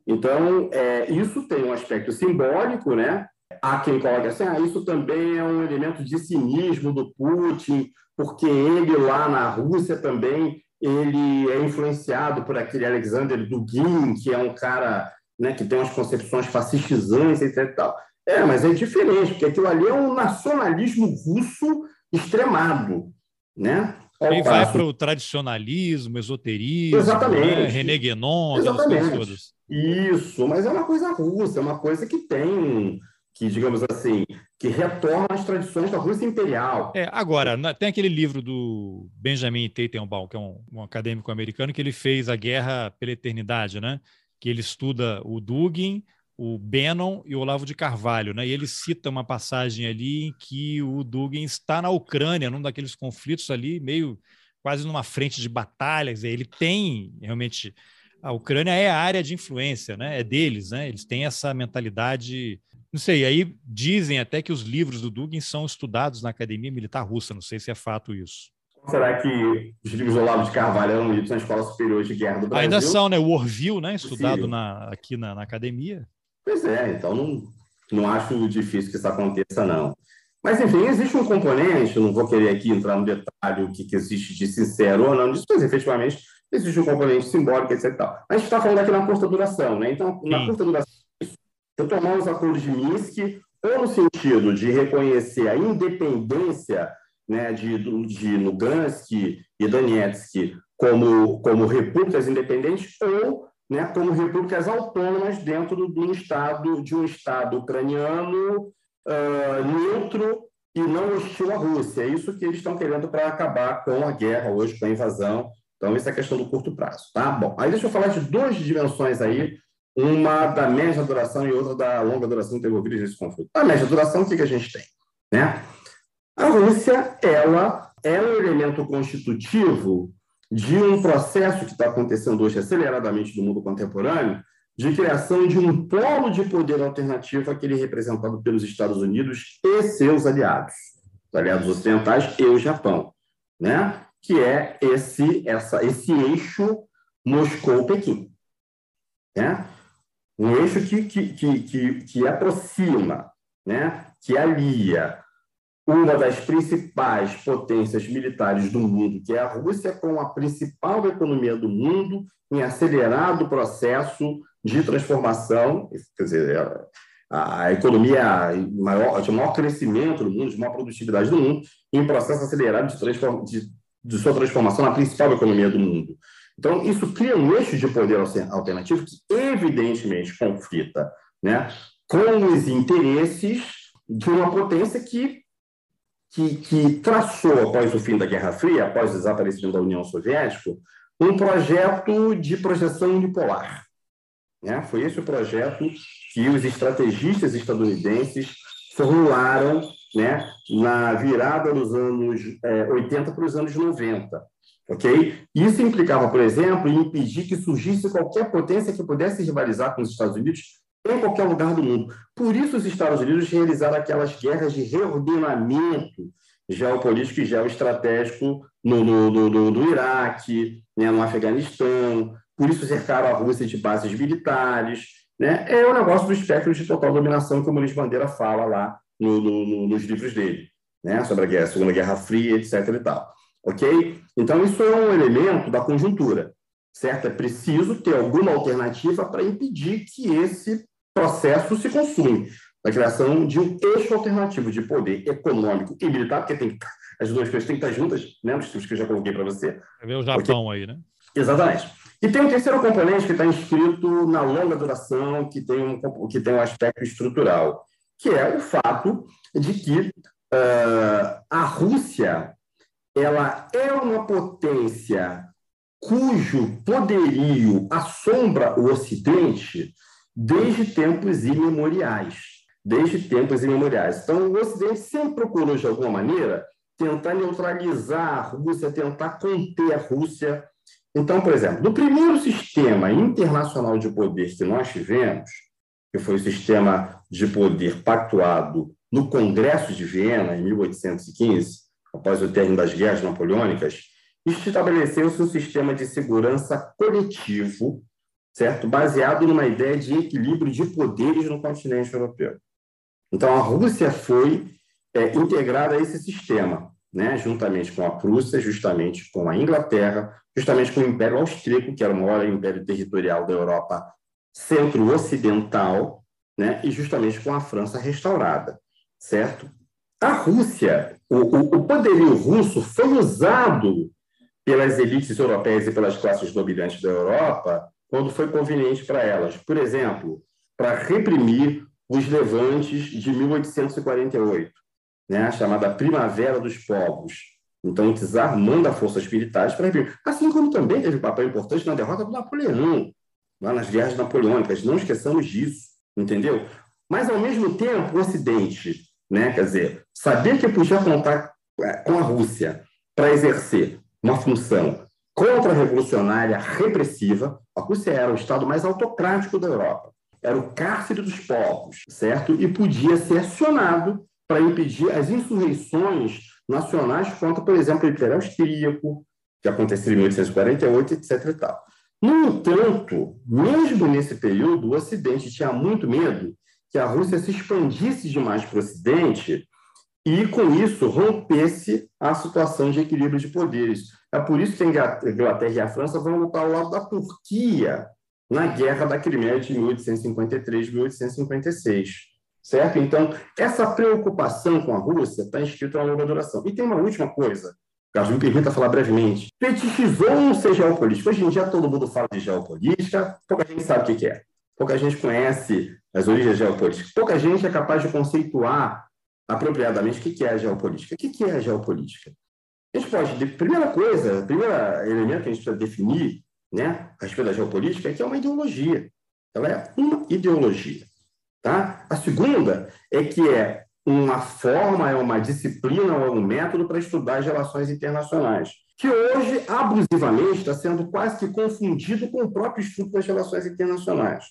Então, é, isso tem um aspecto simbólico, né? Há quem coloque assim, ah, isso também é um elemento de cinismo do Putin, porque ele lá na Rússia também ele é influenciado por aquele Alexander Dugin, que é um cara né, que tem umas concepções fascistizantes, etc. E tal. É, mas é diferente, porque aquilo ali é um nacionalismo russo extremado, né? Aí vai para o tradicionalismo, esoterismo, Exatamente. Né? René Guénon, Exatamente. todas. Isso, mas é uma coisa russa, é uma coisa que tem, que digamos assim, que retorna às tradições da Rússia imperial. É, agora, tem aquele livro do Benjamin Teitelbaum, que é um, um acadêmico americano, que ele fez a Guerra pela Eternidade, né? Que ele estuda o Dugin, o Bannon e o Olavo de Carvalho, né? E ele cita uma passagem ali em que o Dugin está na Ucrânia, num daqueles conflitos ali, meio quase numa frente de batalhas. Ele tem realmente a Ucrânia é a área de influência, né? É deles, né? Eles têm essa mentalidade. Não sei, aí dizem até que os livros do Dugin são estudados na Academia Militar Russa, não sei se é fato isso. Será que os livros do Olavo de Carvalho eram lidos na Escola Superior de Guerra do Brasil? Ainda são, né? O Orville, né? Estudado na, aqui na, na academia. Pois é, então não, não acho difícil que isso aconteça, não. Mas, enfim, existe um componente, não vou querer aqui entrar no detalhe o que, que existe de sincero ou não disso, mas efetivamente existe um componente simbólico, etc. Tal. A gente está falando aqui na curta duração, né? Então, na Sim. curta duração, eu tomar os acordos de Minsk, ou no sentido de reconhecer a independência né, de, de Lugansk e Donetsk como, como repúblicas independentes, ou né, como repúblicas autônomas dentro do, do estado de um estado ucraniano uh, neutro e não hostil à Rússia. É isso que eles estão querendo para acabar com a guerra hoje, com a invasão. Então, isso é questão do curto prazo. Tá? Bom, aí deixa eu falar de duas dimensões aí, uma da média duração e outra da longa duração envolvidas nesse conflito. A média duração, o que, que a gente tem? Né? A Rússia, ela é um elemento constitutivo de um processo que está acontecendo hoje aceleradamente no mundo contemporâneo, de criação de um polo de poder alternativo àquele representado pelos Estados Unidos e seus aliados, os aliados ocidentais e o Japão, né? que é esse, essa, esse eixo Moscou-Pequim. Né? Um eixo que, que, que, que, que aproxima, né? que alia uma das principais potências militares do mundo, que é a Rússia, com a principal economia do mundo em acelerado processo de transformação, quer dizer, a, a economia maior, de maior crescimento do mundo, de maior produtividade do mundo, em processo acelerado de, de, de sua transformação na principal economia do mundo. Então, isso cria um eixo de poder alternativo que, evidentemente, conflita né, com os interesses de uma potência que que, que traçou, após o fim da Guerra Fria, após o desaparecimento da União Soviética, um projeto de projeção unipolar. Né? Foi esse o projeto que os estrategistas estadunidenses formularam né, na virada dos anos é, 80 para os anos 90. Okay? Isso implicava, por exemplo, em impedir que surgisse qualquer potência que pudesse rivalizar com os Estados Unidos em qualquer lugar do mundo. Por isso, os Estados Unidos realizaram aquelas guerras de reordenamento geopolítico e geoestratégico no, no, no, no Iraque, né, no Afeganistão, por isso cercaram a Rússia de bases militares. Né? É o negócio do espectro de total dominação que o Muniz Bandeira fala lá no, no, nos livros dele, né? sobre a, guerra, a Segunda Guerra Fria, etc. E tal. Ok? Então, isso é um elemento da conjuntura, certo? É preciso ter alguma alternativa para impedir que esse processo se consome, a criação de um eixo alternativo de poder econômico e militar, porque tem as duas coisas têm que estar juntas, né? Os que eu já coloquei para você. Vai ver o Japão Porque... aí, né? Exatamente. E tem um terceiro componente que está inscrito na longa duração, que tem um, que tem um aspecto estrutural, que é o fato de que uh, a Rússia ela é uma potência cujo poderio assombra o Ocidente desde tempos imemoriais. Desde tempos imemoriais. Então, o Ocidente sempre procurou, de alguma maneira, tentar neutralizar a Rússia, tentar conter a Rússia. Então, por exemplo, no primeiro sistema internacional de poder que nós tivemos, que foi o sistema de poder pactuado no Congresso de Viena, em 1815, após o término das guerras napoleônicas, estabeleceu-se um sistema de segurança coletivo, certo? Baseado numa ideia de equilíbrio de poderes no continente europeu. Então, a Rússia foi é, integrada a esse sistema, né? juntamente com a Prússia, justamente com a Inglaterra, justamente com o Império Austríaco, que era o maior império territorial da Europa centro-ocidental, né? e justamente com a França restaurada, certo? A Rússia, o, o, poderio russo foi usado pelas elites europeias e pelas classes dominantes da Europa quando foi conveniente para elas. Por exemplo, para reprimir os levantes de 1848, né, a chamada Primavera dos Povos. Então, o czar manda forças militares para reprimir. Assim como também teve um papel importante na derrota do Napoleão, lá nas guerras napoleônicas. Não esqueçamos disso, entendeu? Mas, ao mesmo tempo, o Ocidente, né, quer dizer, saber que podia contar é, com a Rússia para exercer uma função contra-revolucionária repressiva. A Rússia era o estado mais autocrático da Europa. Era o cárcere dos povos, certo? E podia ser acionado para impedir as insurreições nacionais contra, por exemplo, o Império Austríaco, que aconteceu em 1848, etc. E tal. No entanto, mesmo nesse período, o Ocidente tinha muito medo que a Rússia se expandisse demais para o Ocidente e, com isso, rompesse a situação de equilíbrio de poderes. É por isso que a Inglaterra e a França vão lutar ao lado da Turquia na Guerra da Crimeia de 1853-1856. Certo? Então, essa preocupação com a Rússia está inscrita na longa duração. E tem uma última coisa, Carlos, me permita falar brevemente. Fetichizou-se geopolítica. Hoje em dia todo mundo fala de geopolítica, pouca gente sabe o que é. Pouca gente conhece as origens geopolíticas. Pouca gente é capaz de conceituar apropriadamente o que é a geopolítica. O que é a geopolítica? A gente pode, primeira coisa, primeiro elemento que a gente precisa definir né, a respeito da geopolítica é que é uma ideologia. Ela é uma ideologia. Tá? A segunda é que é uma forma, é uma disciplina é um método para estudar as relações internacionais, que hoje, abusivamente, está sendo quase que confundido com o próprio estudo das relações internacionais.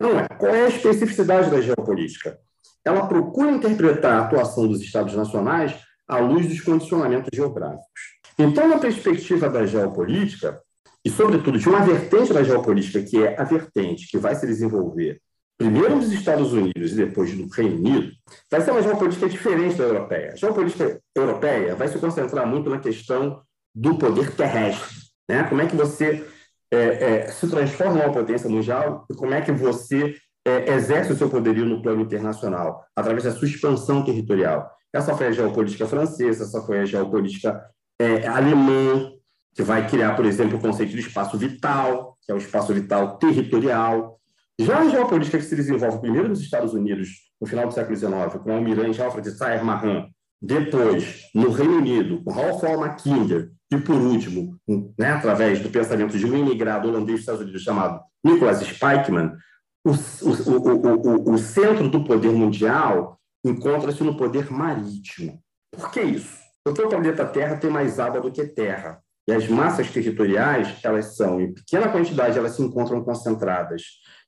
Não é. Qual é a especificidade da geopolítica? ela procura interpretar a atuação dos Estados nacionais à luz dos condicionamentos geográficos. Então, na perspectiva da geopolítica, e, sobretudo, de uma vertente da geopolítica, que é a vertente que vai se desenvolver primeiro nos Estados Unidos e depois no Reino Unido, vai ser uma geopolítica diferente da europeia. A geopolítica europeia vai se concentrar muito na questão do poder terrestre. Né? Como é que você é, é, se transforma numa potência mundial e como é que você é, exerce o seu poderio no plano internacional, através da sua expansão territorial. Essa foi a geopolítica francesa, essa foi a geopolítica é, alemã, que vai criar, por exemplo, o conceito de espaço vital, que é o espaço vital territorial. Já a geopolítica que se desenvolve primeiro nos Estados Unidos, no final do século XIX, com o almirante Alfred Sayer-Mahan, depois no Reino Unido, com Ralph Waldo Mackinder, e por último, né, através do pensamento de um imigrado holandês dos Estados Unidos chamado Nicholas Spykman, o, o, o, o centro do poder mundial encontra-se no poder marítimo. Por que isso? Porque o planeta Terra tem mais água do que terra. E as massas territoriais, elas são, em pequena quantidade, elas se encontram concentradas.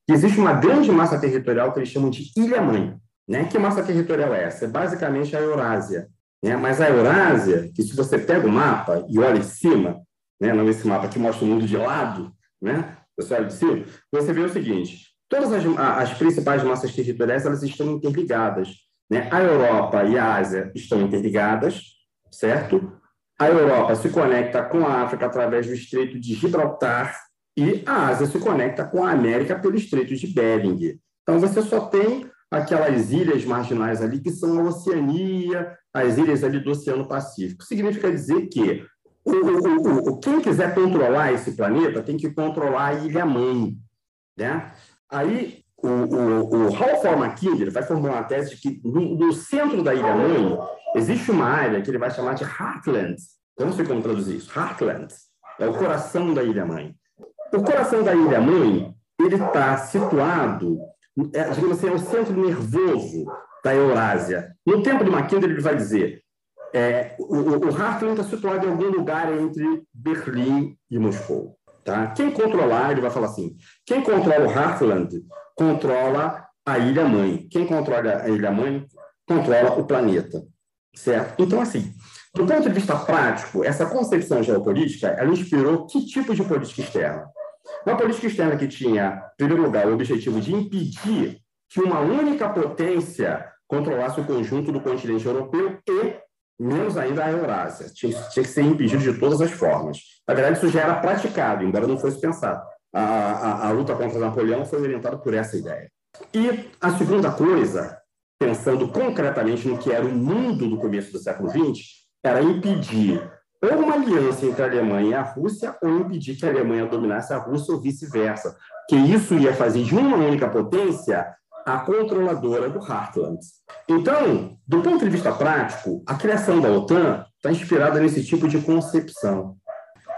E existe uma grande massa territorial que eles chamam de ilha-mãe. Né? Que massa territorial é essa? É basicamente a Eurásia. Né? Mas a Eurásia, que se você pega o mapa e olha em cima, né? não esse mapa que mostra o mundo de lado, né? você olha de cima, você vê o seguinte, Todas as, as principais massas territoriais elas estão interligadas. Né? A Europa e a Ásia estão interligadas, certo? A Europa se conecta com a África através do Estreito de Gibraltar e a Ásia se conecta com a América pelo Estreito de Bering. Então, você só tem aquelas ilhas marginais ali que são a Oceania, as ilhas ali do Oceano Pacífico. Significa dizer que o, o, o, quem quiser controlar esse planeta tem que controlar a ilha-mãe. Né? Aí o, o, o Mackinder vai formular uma tese de que no, no centro da ilha-mãe existe uma área que ele vai chamar de Heartland. Eu não sei como traduzir isso. Heartland. É o coração da ilha-mãe. O coração da ilha-mãe ele está situado, é, digamos assim, é o centro nervoso da Eurásia. No tempo de Mackinder, ele vai dizer é, o, o Heartland está situado em algum lugar entre Berlim e Moscou. Tá? Quem controlar, ele vai falar assim, quem controla o Heartland controla a ilha-mãe. Quem controla a ilha-mãe controla o planeta. Certo? Então, assim, do ponto de vista prático, essa concepção geopolítica, ela inspirou que tipo de política externa? Uma política externa que tinha, em primeiro lugar, o objetivo de impedir que uma única potência controlasse o conjunto do continente europeu e, menos ainda, a Eurásia. Tinha, tinha que ser impedido de todas as formas. Na verdade, isso já era praticado, embora não fosse pensado. A, a, a luta contra Napoleão foi orientada por essa ideia. E a segunda coisa, pensando concretamente no que era o mundo do começo do século XX, era impedir ou uma aliança entre a Alemanha e a Rússia, ou impedir que a Alemanha dominasse a Rússia ou vice-versa. Que isso ia fazer de uma única potência a controladora do Heartland. Então, do ponto de vista prático, a criação da OTAN está inspirada nesse tipo de concepção.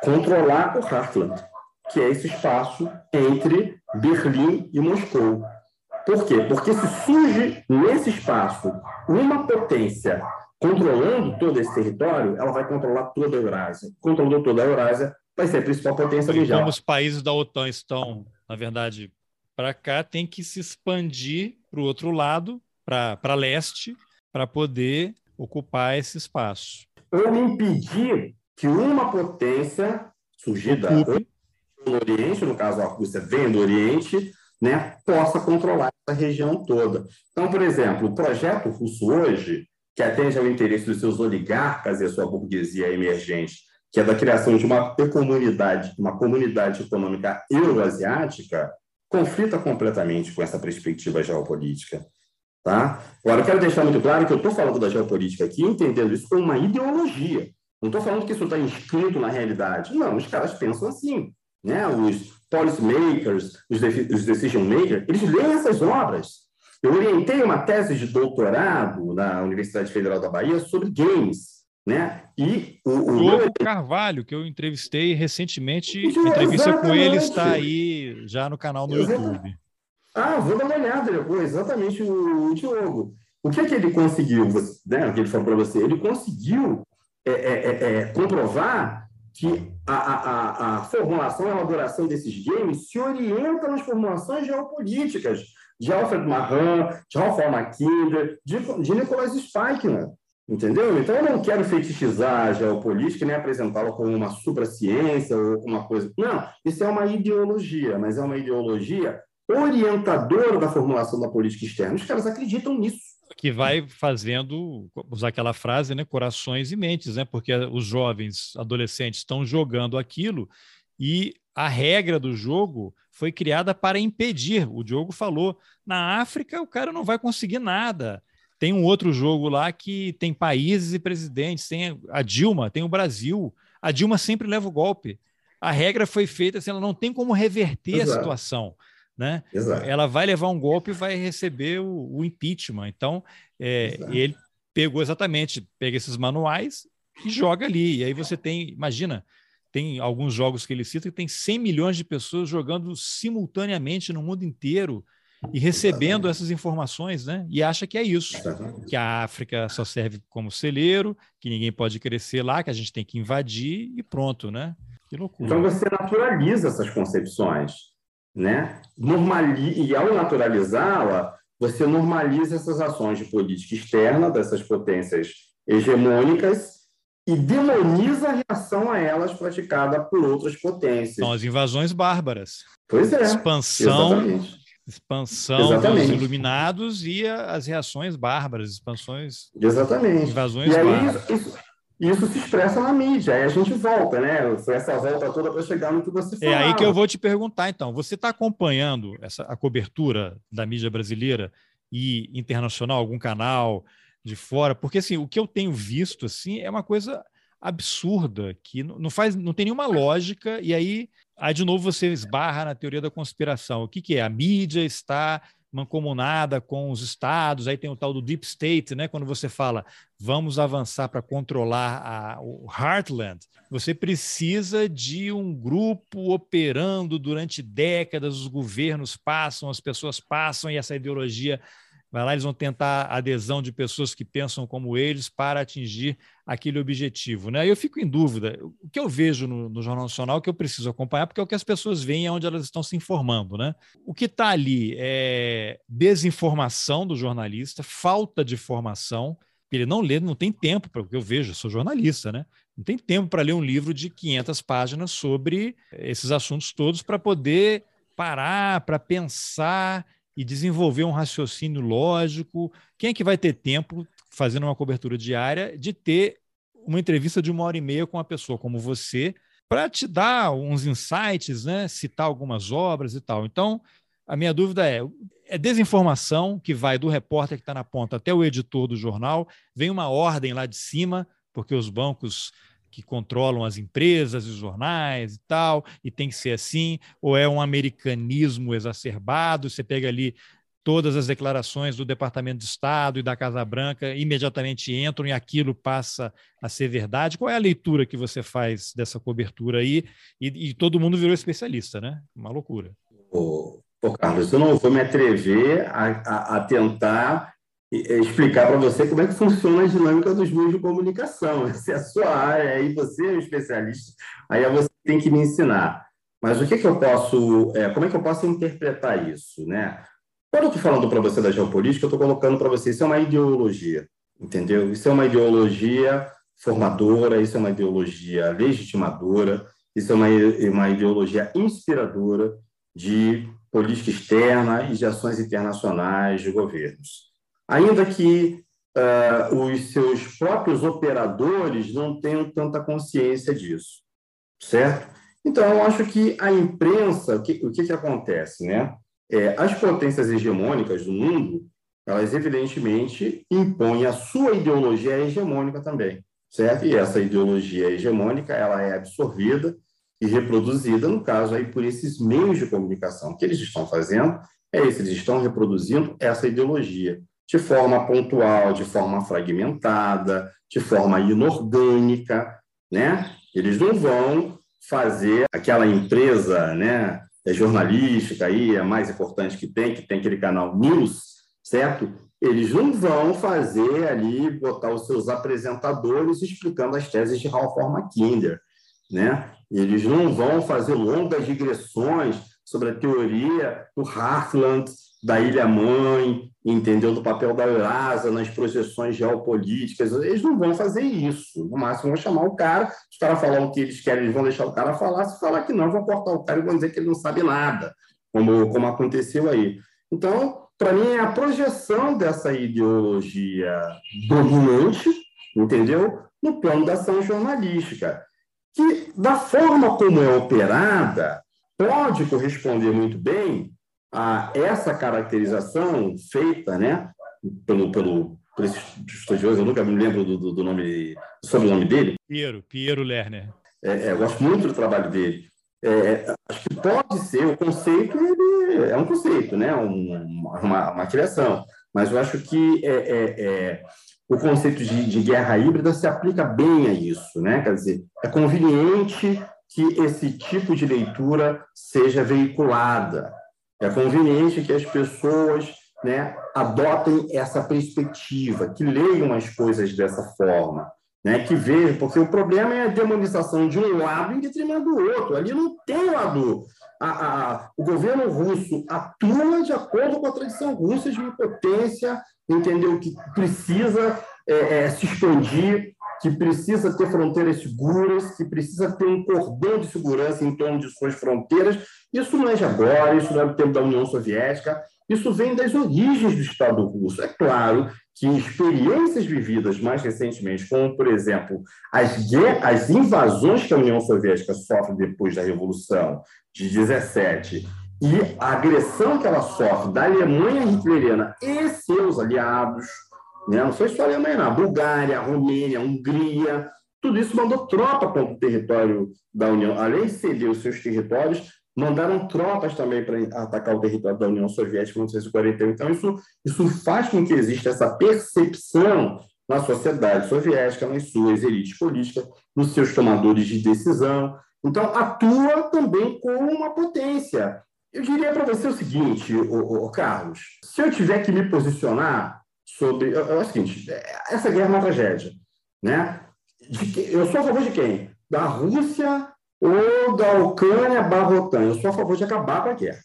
Controlar o Heartland, que é esse espaço entre Berlim e Moscou. Por quê? Porque se surge nesse espaço uma potência controlando todo esse território, ela vai controlar toda a Eurásia. Controlando toda a Eurásia, vai ser a principal potência mundial. Como os países da OTAN estão, na verdade, para cá, tem que se expandir para o outro lado, para leste, para poder ocupar esse espaço. Ou impedir que uma potência surgida no Oriente, no caso a Rússia vem do Oriente, né, possa controlar essa região toda. Então, por exemplo, o projeto russo hoje que atende ao interesse dos seus oligarcas e a sua burguesia emergente, que é da criação de uma comunidade, uma comunidade econômica euroasiática, conflita completamente com essa perspectiva geopolítica. Tá? Agora, eu quero deixar muito claro que eu estou falando da geopolítica aqui, entendendo isso como uma ideologia. Não estou falando que isso está inscrito na realidade. Não, os caras pensam assim. Né? Os policymakers, os decision makers, eles leem essas obras. Eu orientei uma tese de doutorado na Universidade Federal da Bahia sobre games, né? E o, o Diogo Carvalho, que eu entrevistei recentemente, a entrevista com ele está aí já no canal no YouTube. Ah, vou dar uma olhada depois, exatamente o, o Diogo. O que é que ele conseguiu, né? O que ele falou para você? Ele conseguiu é, é, é, é, comprovar que a, a, a, formulação e elaboração desses games se orienta nas formulações geopolíticas de Alfred Mahan, de Ralph Mackinder, de, de Nicholas Spikner. Entendeu? Então, eu não quero fetichizar a geopolítica nem apresentá-la como uma supraciência ou uma coisa. Não, isso é uma ideologia, mas é uma ideologia orientadora da formulação da política externa. Os caras acreditam nisso. Que vai fazendo, usar aquela frase, né, corações e mentes, né? Porque os jovens, adolescentes estão jogando aquilo e a regra do jogo foi criada para impedir. O Diogo falou: na África o cara não vai conseguir nada. Tem um outro jogo lá que tem países e presidentes, tem a Dilma, tem o Brasil. A Dilma sempre leva o golpe. A regra foi feita assim, ela não tem como reverter Exato. a situação. Né? Ela vai levar um golpe e vai receber o, o impeachment. Então, é, ele pegou exatamente, pega esses manuais e joga ali. E aí você tem, imagina, tem alguns jogos que ele cita que tem 100 milhões de pessoas jogando simultaneamente no mundo inteiro e recebendo Exatamente. essas informações, né? E acha que é isso, Exatamente. que a África só serve como celeiro, que ninguém pode crescer lá, que a gente tem que invadir e pronto, né? Que loucura. Então você naturaliza essas concepções, né? Normali... E ao naturalizá-la, você normaliza essas ações de política externa dessas potências hegemônicas e demoniza a reação a elas praticada por outras potências. São as invasões bárbaras. Pois é. Expansão, exatamente. expansão exatamente. dos iluminados e as reações bárbaras, expansões. Exatamente. Invasões e aí, bárbaras. Isso, isso se expressa na mídia, aí a gente volta, né? Foi essa volta toda para chegar no que você falou. É aí que eu vou te perguntar, então. Você está acompanhando essa, a cobertura da mídia brasileira e internacional, algum canal de fora? Porque assim, o que eu tenho visto assim é uma coisa absurda que não faz, não tem nenhuma lógica e aí, aí de novo você esbarra na teoria da conspiração. O que, que é? A mídia está mancomunada com os estados, aí tem o tal do deep state, né? Quando você fala vamos avançar para controlar a, o Heartland, você precisa de um grupo operando durante décadas, os governos passam, as pessoas passam e essa ideologia Vai lá, eles vão tentar a adesão de pessoas que pensam como eles para atingir aquele objetivo. Né? Eu fico em dúvida. O que eu vejo no, no Jornal Nacional que eu preciso acompanhar, porque é o que as pessoas veem é onde elas estão se informando. Né? O que está ali é desinformação do jornalista, falta de formação. Ele não lê, não tem tempo para o que eu vejo, eu sou jornalista, né? Não tem tempo para ler um livro de 500 páginas sobre esses assuntos todos para poder parar, para pensar e desenvolver um raciocínio lógico. Quem é que vai ter tempo, fazendo uma cobertura diária, de ter uma entrevista de uma hora e meia com uma pessoa como você, para te dar uns insights, né? citar algumas obras e tal. Então, a minha dúvida é: é desinformação que vai do repórter que está na ponta até o editor do jornal, vem uma ordem lá de cima, porque os bancos que controlam as empresas os jornais e tal, e tem que ser assim, ou é um americanismo exacerbado, você pega ali todas as declarações do Departamento de Estado e da Casa Branca imediatamente entram e aquilo passa a ser verdade. Qual é a leitura que você faz dessa cobertura aí? E, e todo mundo virou especialista, né? Uma loucura. Ô, Carlos, eu não vou me atrever a, a, a tentar explicar para você como é que funciona a dinâmica dos meios de comunicação. Essa é a sua área, aí você é um especialista, aí é você tem que me ensinar. Mas o que, que eu posso, é, como é que eu posso interpretar isso, né? Quando eu estou falando para você da geopolítica, eu estou colocando para você, isso é uma ideologia, entendeu? Isso é uma ideologia formadora, isso é uma ideologia legitimadora, isso é uma, uma ideologia inspiradora de política externa e de ações internacionais de governos ainda que uh, os seus próprios operadores não tenham tanta consciência disso, certo? Então, eu acho que a imprensa, o que, o que, que acontece, né? É, as potências hegemônicas do mundo, elas evidentemente impõem a sua ideologia hegemônica também, certo? E essa ideologia hegemônica, ela é absorvida e reproduzida, no caso aí, por esses meios de comunicação. O que eles estão fazendo é isso, eles estão reproduzindo essa ideologia de forma pontual, de forma fragmentada, de forma inorgânica, né? Eles não vão fazer aquela empresa, né, é jornalística aí, a mais importante que tem, que tem aquele canal News, certo? Eles não vão fazer ali, botar os seus apresentadores explicando as teses de Ralph Mackinder, né? Eles não vão fazer longas digressões sobre a teoria do Heartland, da ilha-mãe, entendeu? Do papel da Eurasa nas projeções geopolíticas. Eles não vão fazer isso. No máximo, vão chamar o cara, os caras falar o que eles querem, eles vão deixar o cara falar. Se falar que não, vão cortar o cara e vão dizer que ele não sabe nada, como, como aconteceu aí. Então, para mim, é a projeção dessa ideologia dominante, entendeu? No plano da ação jornalística, que, da forma como é operada, pode corresponder muito bem a essa caracterização feita né, pelo, pelo, por esse estudioso, eu nunca me lembro do, do, do nome, do sobrenome dele. Piero, Piero Lerner. É, é, eu gosto muito do trabalho dele. É, acho que pode ser, o conceito ele é um conceito, né? Um, uma, uma criação, mas eu acho que é, é, é, o conceito de, de, guerra híbrida se aplica bem a isso, né? Quer dizer, é conveniente que esse tipo de leitura seja veiculada, é conveniente que as pessoas né, adotem essa perspectiva, que leiam as coisas dessa forma, né, que vejam, porque o problema é a demonização de um lado em detrimento do outro. Ali não tem lado. A, a, o governo russo atua de acordo com a tradição russa de uma potência, entendeu? Que precisa é, é, se expandir, que precisa ter fronteiras seguras, que precisa ter um cordão de segurança em torno de suas fronteiras. Isso não é de agora, isso não é do tempo da União Soviética, isso vem das origens do Estado russo. É claro que experiências vividas mais recentemente, como, por exemplo, as, as invasões que a União Soviética sofre depois da Revolução de 17 E a agressão que ela sofre da Alemanha hitleriana e seus aliados, né? não foi só a Alemanha, não, Bulgária, Romênia, Hungria, tudo isso mandou tropa para o território da União. Além de ceder os seus territórios, mandaram tropas também para atacar o território da União Soviética em 1941. Então, isso, isso faz com que exista essa percepção na sociedade soviética, nas suas elites políticas, nos seus tomadores de decisão. Então, atua também como uma potência. Eu diria para você o seguinte, o, o, Carlos: se eu tiver que me posicionar sobre. É, é o seguinte, essa guerra é uma tragédia. Né? Que, eu sou a favor de quem? Da Rússia ou da Ucrânia barra. Eu sou a favor de acabar com a guerra.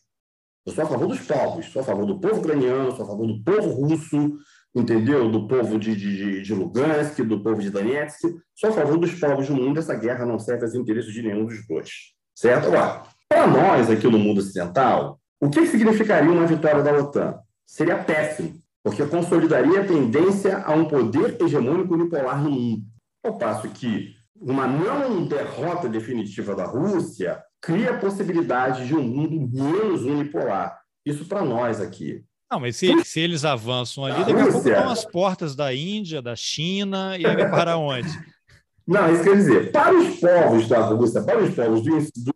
Eu sou a favor dos povos, sou a favor do povo ucraniano, sou a favor do povo russo, entendeu? Do povo de, de, de Lugansk, do povo de Donetsk. Sou a favor dos povos do mundo. Essa guerra não serve aos interesses de nenhum dos dois. Certo? Agora, para nós aqui no mundo ocidental, o que significaria uma vitória da OTAN? Seria péssimo, porque consolidaria a tendência a um poder hegemônico unipolar no mundo. Ao passo que uma não derrota definitiva da Rússia cria a possibilidade de um mundo menos unipolar. Isso para nós aqui. Não, mas se, se eles avançam ali, daqui a pouco estão as portas da Índia, da China, e aí vai para onde? Não, isso quer dizer, para os povos da Rússia, para os povos do,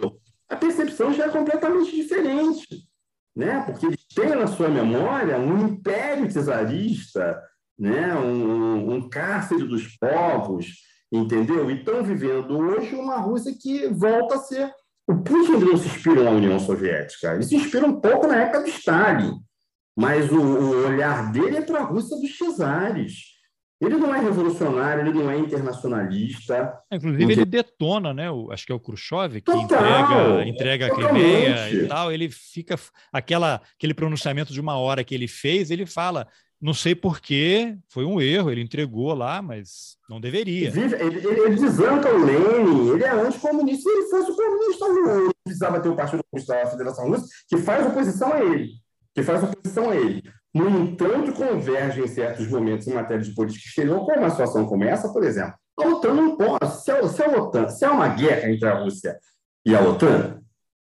do a percepção já é completamente diferente. Né? Porque eles têm na sua memória um império czarista, né? um, um cárcere dos povos, entendeu? E estão vivendo hoje uma Rússia que volta a ser. O Putin não se inspira na União Soviética, ele se inspira um pouco na época do Stalin, mas o, o olhar dele é para a Rússia dos czares. Ele não é revolucionário, ele não é internacionalista. Inclusive, ele detona, né? O, acho que é o Khrushchev que Total, entrega, entrega a Crimeia e tal. Ele fica. Aquela, aquele pronunciamento de uma hora que ele fez, ele fala: não sei porquê, foi um erro, ele entregou lá, mas não deveria. Ele, ele, ele desanca o Lenin, ele é anticomunista. Se ele fosse o comunista, ele precisava ter o Partido Comunista da Federação Russa, que faz oposição a ele. Que faz oposição a ele. No entanto, converge em certos momentos em matéria de política exterior, como uma situação como essa, por exemplo. A OTAN não pode. Se a, se OTAN, se há uma guerra entre a Rússia e a OTAN,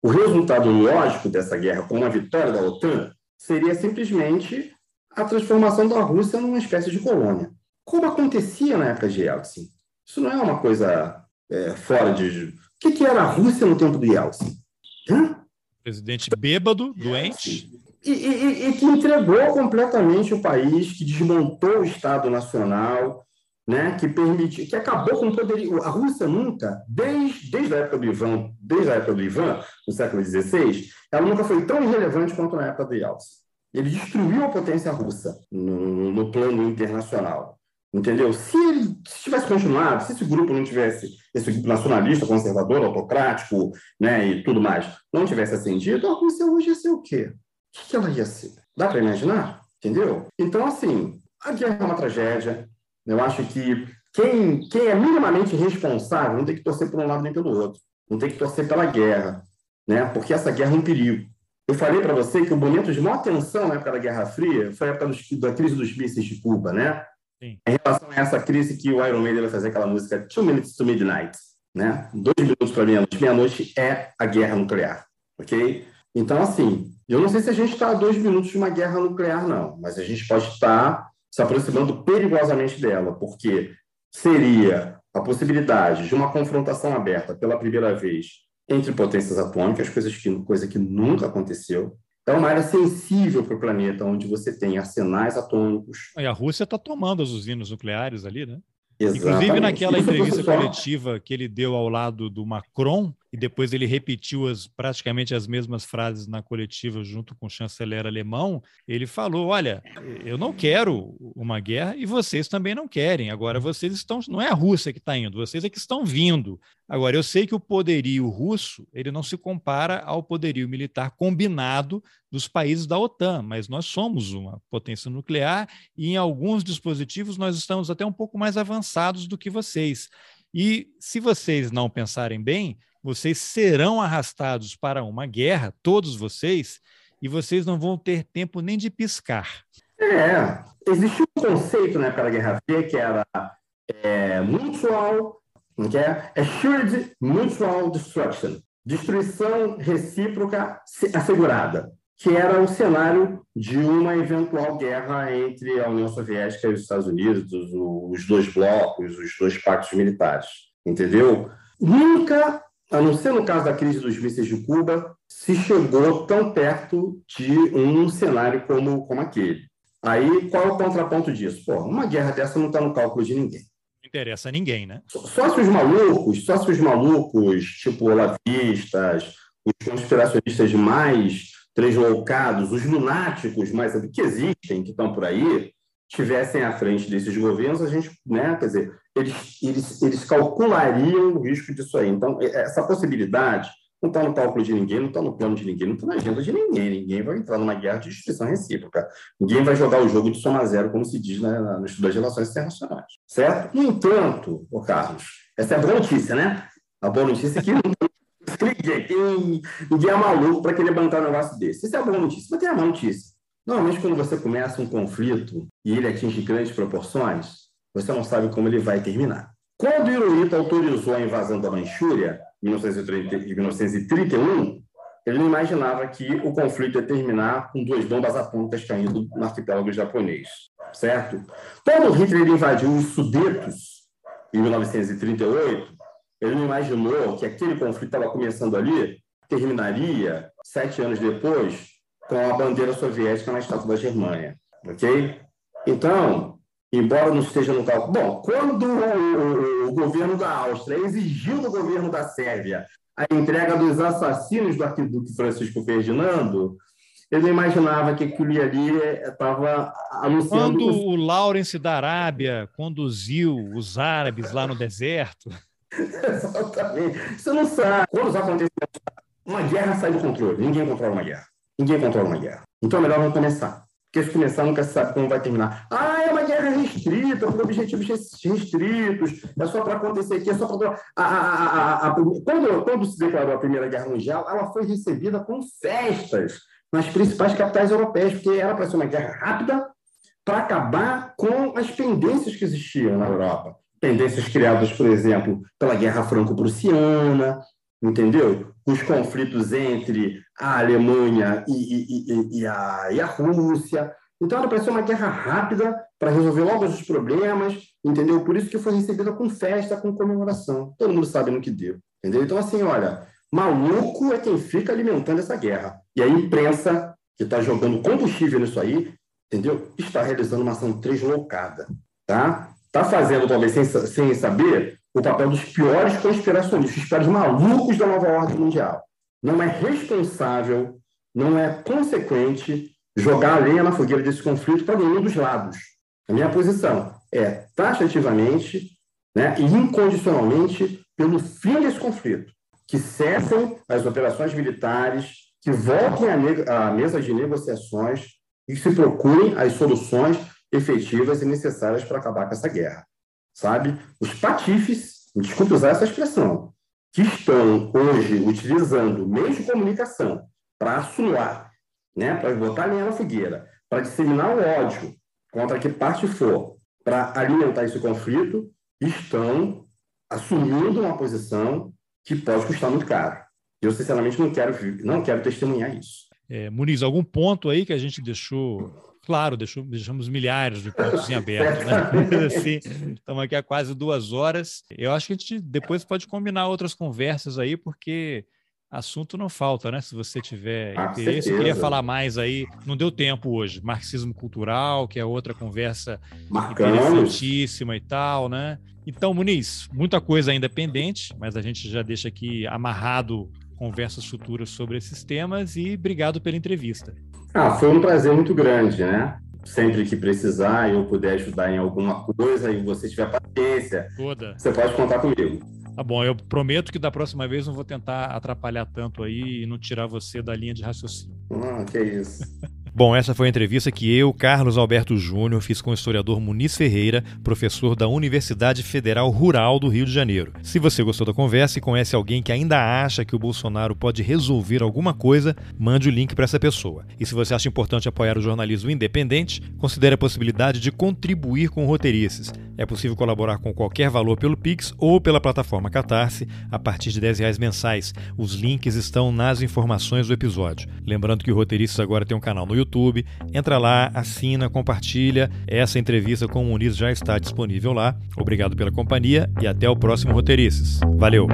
o resultado lógico dessa guerra, com uma vitória da OTAN, seria simplesmente a transformação da Rússia numa espécie de colônia, como acontecia na época de Yeltsin. Isso não é uma coisa é, fora de. O que, que, era a Rússia no tempo do Yeltsin? Hã? Presidente bêbado, doente. E, e, e, que entregou completamente o país, que desmontou o Estado Nacional, né, que permitiu, que acabou com o poder. A Rússia nunca, desde, desde a época do Ivan, desde a época do Ivan, no século XVI, ela nunca foi tão irrelevante quanto na época do Yeltsin. Ele destruiu a potência russa no, no plano internacional. Entendeu? Se ele se tivesse continuado, se esse grupo não tivesse, esse grupo nacionalista, conservador, autocrático, né, e tudo mais, não tivesse ascendido, a Rússia hoje ia ser o quê? O que ela ia ser? Dá para imaginar? Entendeu? Então, assim, a guerra é uma tragédia. Eu acho que quem, quem é minimamente responsável não tem que torcer por um lado nem pelo outro. Não tem que torcer pela guerra, né? Porque essa guerra é um perigo. Eu falei para você que o momento de maior tensão na época da Guerra Fria foi a época dos, da crise dos mísseis de Cuba, né? Sim. Em relação a essa crise que o Iron Maiden vai fazer aquela música Two Minutes to Midnight, né? Dois minutos para meia-noite. Meia-noite é a guerra nuclear, ok? Então, assim, eu não sei se a gente está a dois minutos de uma guerra nuclear, não, mas a gente pode estar se aproximando perigosamente dela, porque seria a possibilidade de uma confrontação aberta pela primeira vez entre potências atômicas, coisas que, coisa que nunca aconteceu. É uma área sensível para o planeta, onde você tem arsenais atômicos. E a Rússia está tomando as usinas nucleares ali, né? Exatamente. Inclusive naquela entrevista coletiva que ele deu ao lado do Macron, e depois ele repetiu as, praticamente as mesmas frases na coletiva junto com o chanceler alemão, ele falou: Olha, eu não quero uma guerra e vocês também não querem. Agora vocês estão. Não é a Rússia que está indo, vocês é que estão vindo. Agora, eu sei que o poderio russo ele não se compara ao poderio militar combinado dos países da OTAN, mas nós somos uma potência nuclear e em alguns dispositivos nós estamos até um pouco mais avançados do que vocês. E se vocês não pensarem bem, vocês serão arrastados para uma guerra, todos vocês, e vocês não vão ter tempo nem de piscar. É, existe um conceito na época da Guerra Fria que era é, mutual, que é assured mutual destruction. destruição recíproca assegurada, que era o cenário de uma eventual guerra entre a União Soviética e os Estados Unidos, os dois blocos, os dois pactos militares. Entendeu? Nunca, a não ser no caso da crise dos mísseis de Cuba, se chegou tão perto de um cenário como, como aquele. Aí, qual é o contraponto disso? Pô, uma guerra dessa não está no cálculo de ninguém. Não interessa a ninguém, né? Só se os malucos, só se os malucos, tipo olavistas, os conspiracionistas mais tresloucados, os lunáticos mais que existem, que estão por aí, estivessem à frente desses governos, a gente, né, quer dizer, eles, eles, eles calculariam o risco disso aí. Então, essa possibilidade não está no cálculo de ninguém, não está no plano de ninguém, não está na agenda de ninguém. Ninguém vai entrar numa guerra de destruição recíproca. Ninguém vai jogar o jogo de soma zero, como se diz no estudo das relações internacionais. Certo? No entanto, ô Carlos, essa é a boa notícia, né? A boa notícia é que ninguém, ninguém é maluco para querer bancar um negócio desse. Isso é a boa notícia. Mas tem a má notícia. Normalmente, quando você começa um conflito e ele atinge grandes proporções, você não sabe como ele vai terminar. Quando Hirohito autorizou a invasão da Manchúria, em 1931, ele não imaginava que o conflito ia terminar com duas bombas atômicas caindo no arquipélago japonês, certo? Quando Hitler invadiu os Sudetos, em 1938, ele não imaginou que aquele conflito estava começando ali, terminaria, sete anos depois, com a bandeira soviética na estátua da Germânia, ok? Então, embora não esteja no cálculo. Bom, quando o, o, o, governo da Áustria exigiu do governo da Sérvia a entrega dos assassinos do arquiduque Francisco Ferdinando, ele imaginava que aquilo ali estava anunciando... Quando o Lawrence da Arábia conduziu os árabes lá no deserto... Exatamente. Você não sabe. Quando os acontecimentos... Uma guerra sai do controle. Ninguém controla uma guerra. Ninguém controla uma guerra. Então é melhor não começar. Porque se começar, nunca se sabe como vai terminar. Ah, é uma guerra restrita, por objetivos restritos, é só para acontecer aqui, é só para. A, a, a, quando, quando se declarou a Primeira Guerra Mundial, ela foi recebida com festas nas principais capitais europeias, porque era para ser uma guerra rápida para acabar com as pendências que existiam na Europa. Pendências criadas, por exemplo, pela Guerra Franco-Prussiana, entendeu? Os conflitos entre a Alemanha e, e, e, a, e a Rússia. Então, era para ser uma guerra rápida, para resolver logo os problemas, entendeu? Por isso que foi recebida com festa, com comemoração. Todo mundo sabe no que deu, entendeu? Então, assim, olha, maluco é quem fica alimentando essa guerra. E a imprensa, que está jogando combustível nisso aí, entendeu? Está realizando uma ação deslocada, tá? Está fazendo, talvez, sem, sem saber, o papel dos piores conspiracionistas, os piores malucos da nova ordem mundial. Não é responsável, não é consequente jogar a lenha na fogueira desse conflito para nenhum dos lados. A minha posição é taxativamente né, e incondicionalmente pelo fim desse conflito, que cessem as operações militares, que voltem à mesa de negociações e se procurem as soluções efetivas e necessárias para acabar com essa guerra sabe? Os patifes, desculpe usar essa expressão, que estão hoje utilizando meios de comunicação para assolar, né, para botar linha na fogueira, para disseminar o ódio contra que parte for, para alimentar esse conflito, estão assumindo uma posição que pode custar muito caro. Eu, sinceramente, não quero, não quero testemunhar isso. É, Muniz, algum ponto aí que a gente deixou Claro, deixou, deixamos milhares de pontos em aberto, né? assim, estamos aqui há quase duas horas. Eu acho que a gente depois pode combinar outras conversas aí, porque assunto não falta, né? Se você tiver ah, interesse, eu queria falar mais aí. Não deu tempo hoje. Marxismo cultural, que é outra conversa Marcamos. interessantíssima e tal, né? Então, Muniz, muita coisa ainda pendente, mas a gente já deixa aqui amarrado conversas futuras sobre esses temas e obrigado pela entrevista. Ah, foi um prazer muito grande, né? Sempre que precisar e eu puder ajudar em alguma coisa e você tiver paciência, Toda. você pode contar comigo. Tá bom, eu prometo que da próxima vez não vou tentar atrapalhar tanto aí e não tirar você da linha de raciocínio. Ah, que isso. Bom, essa foi a entrevista que eu, Carlos Alberto Júnior, fiz com o historiador Muniz Ferreira, professor da Universidade Federal Rural do Rio de Janeiro. Se você gostou da conversa e conhece alguém que ainda acha que o Bolsonaro pode resolver alguma coisa, mande o link para essa pessoa. E se você acha importante apoiar o jornalismo independente, considere a possibilidade de contribuir com roteirices É possível colaborar com qualquer valor pelo Pix ou pela plataforma Catarse a partir de R$ reais mensais. Os links estão nas informações do episódio. Lembrando que o Roteiristas agora tem um canal no YouTube. Entra lá, assina, compartilha. Essa entrevista com o Muniz já está disponível lá. Obrigado pela companhia e até o próximo Roteiristas. Valeu!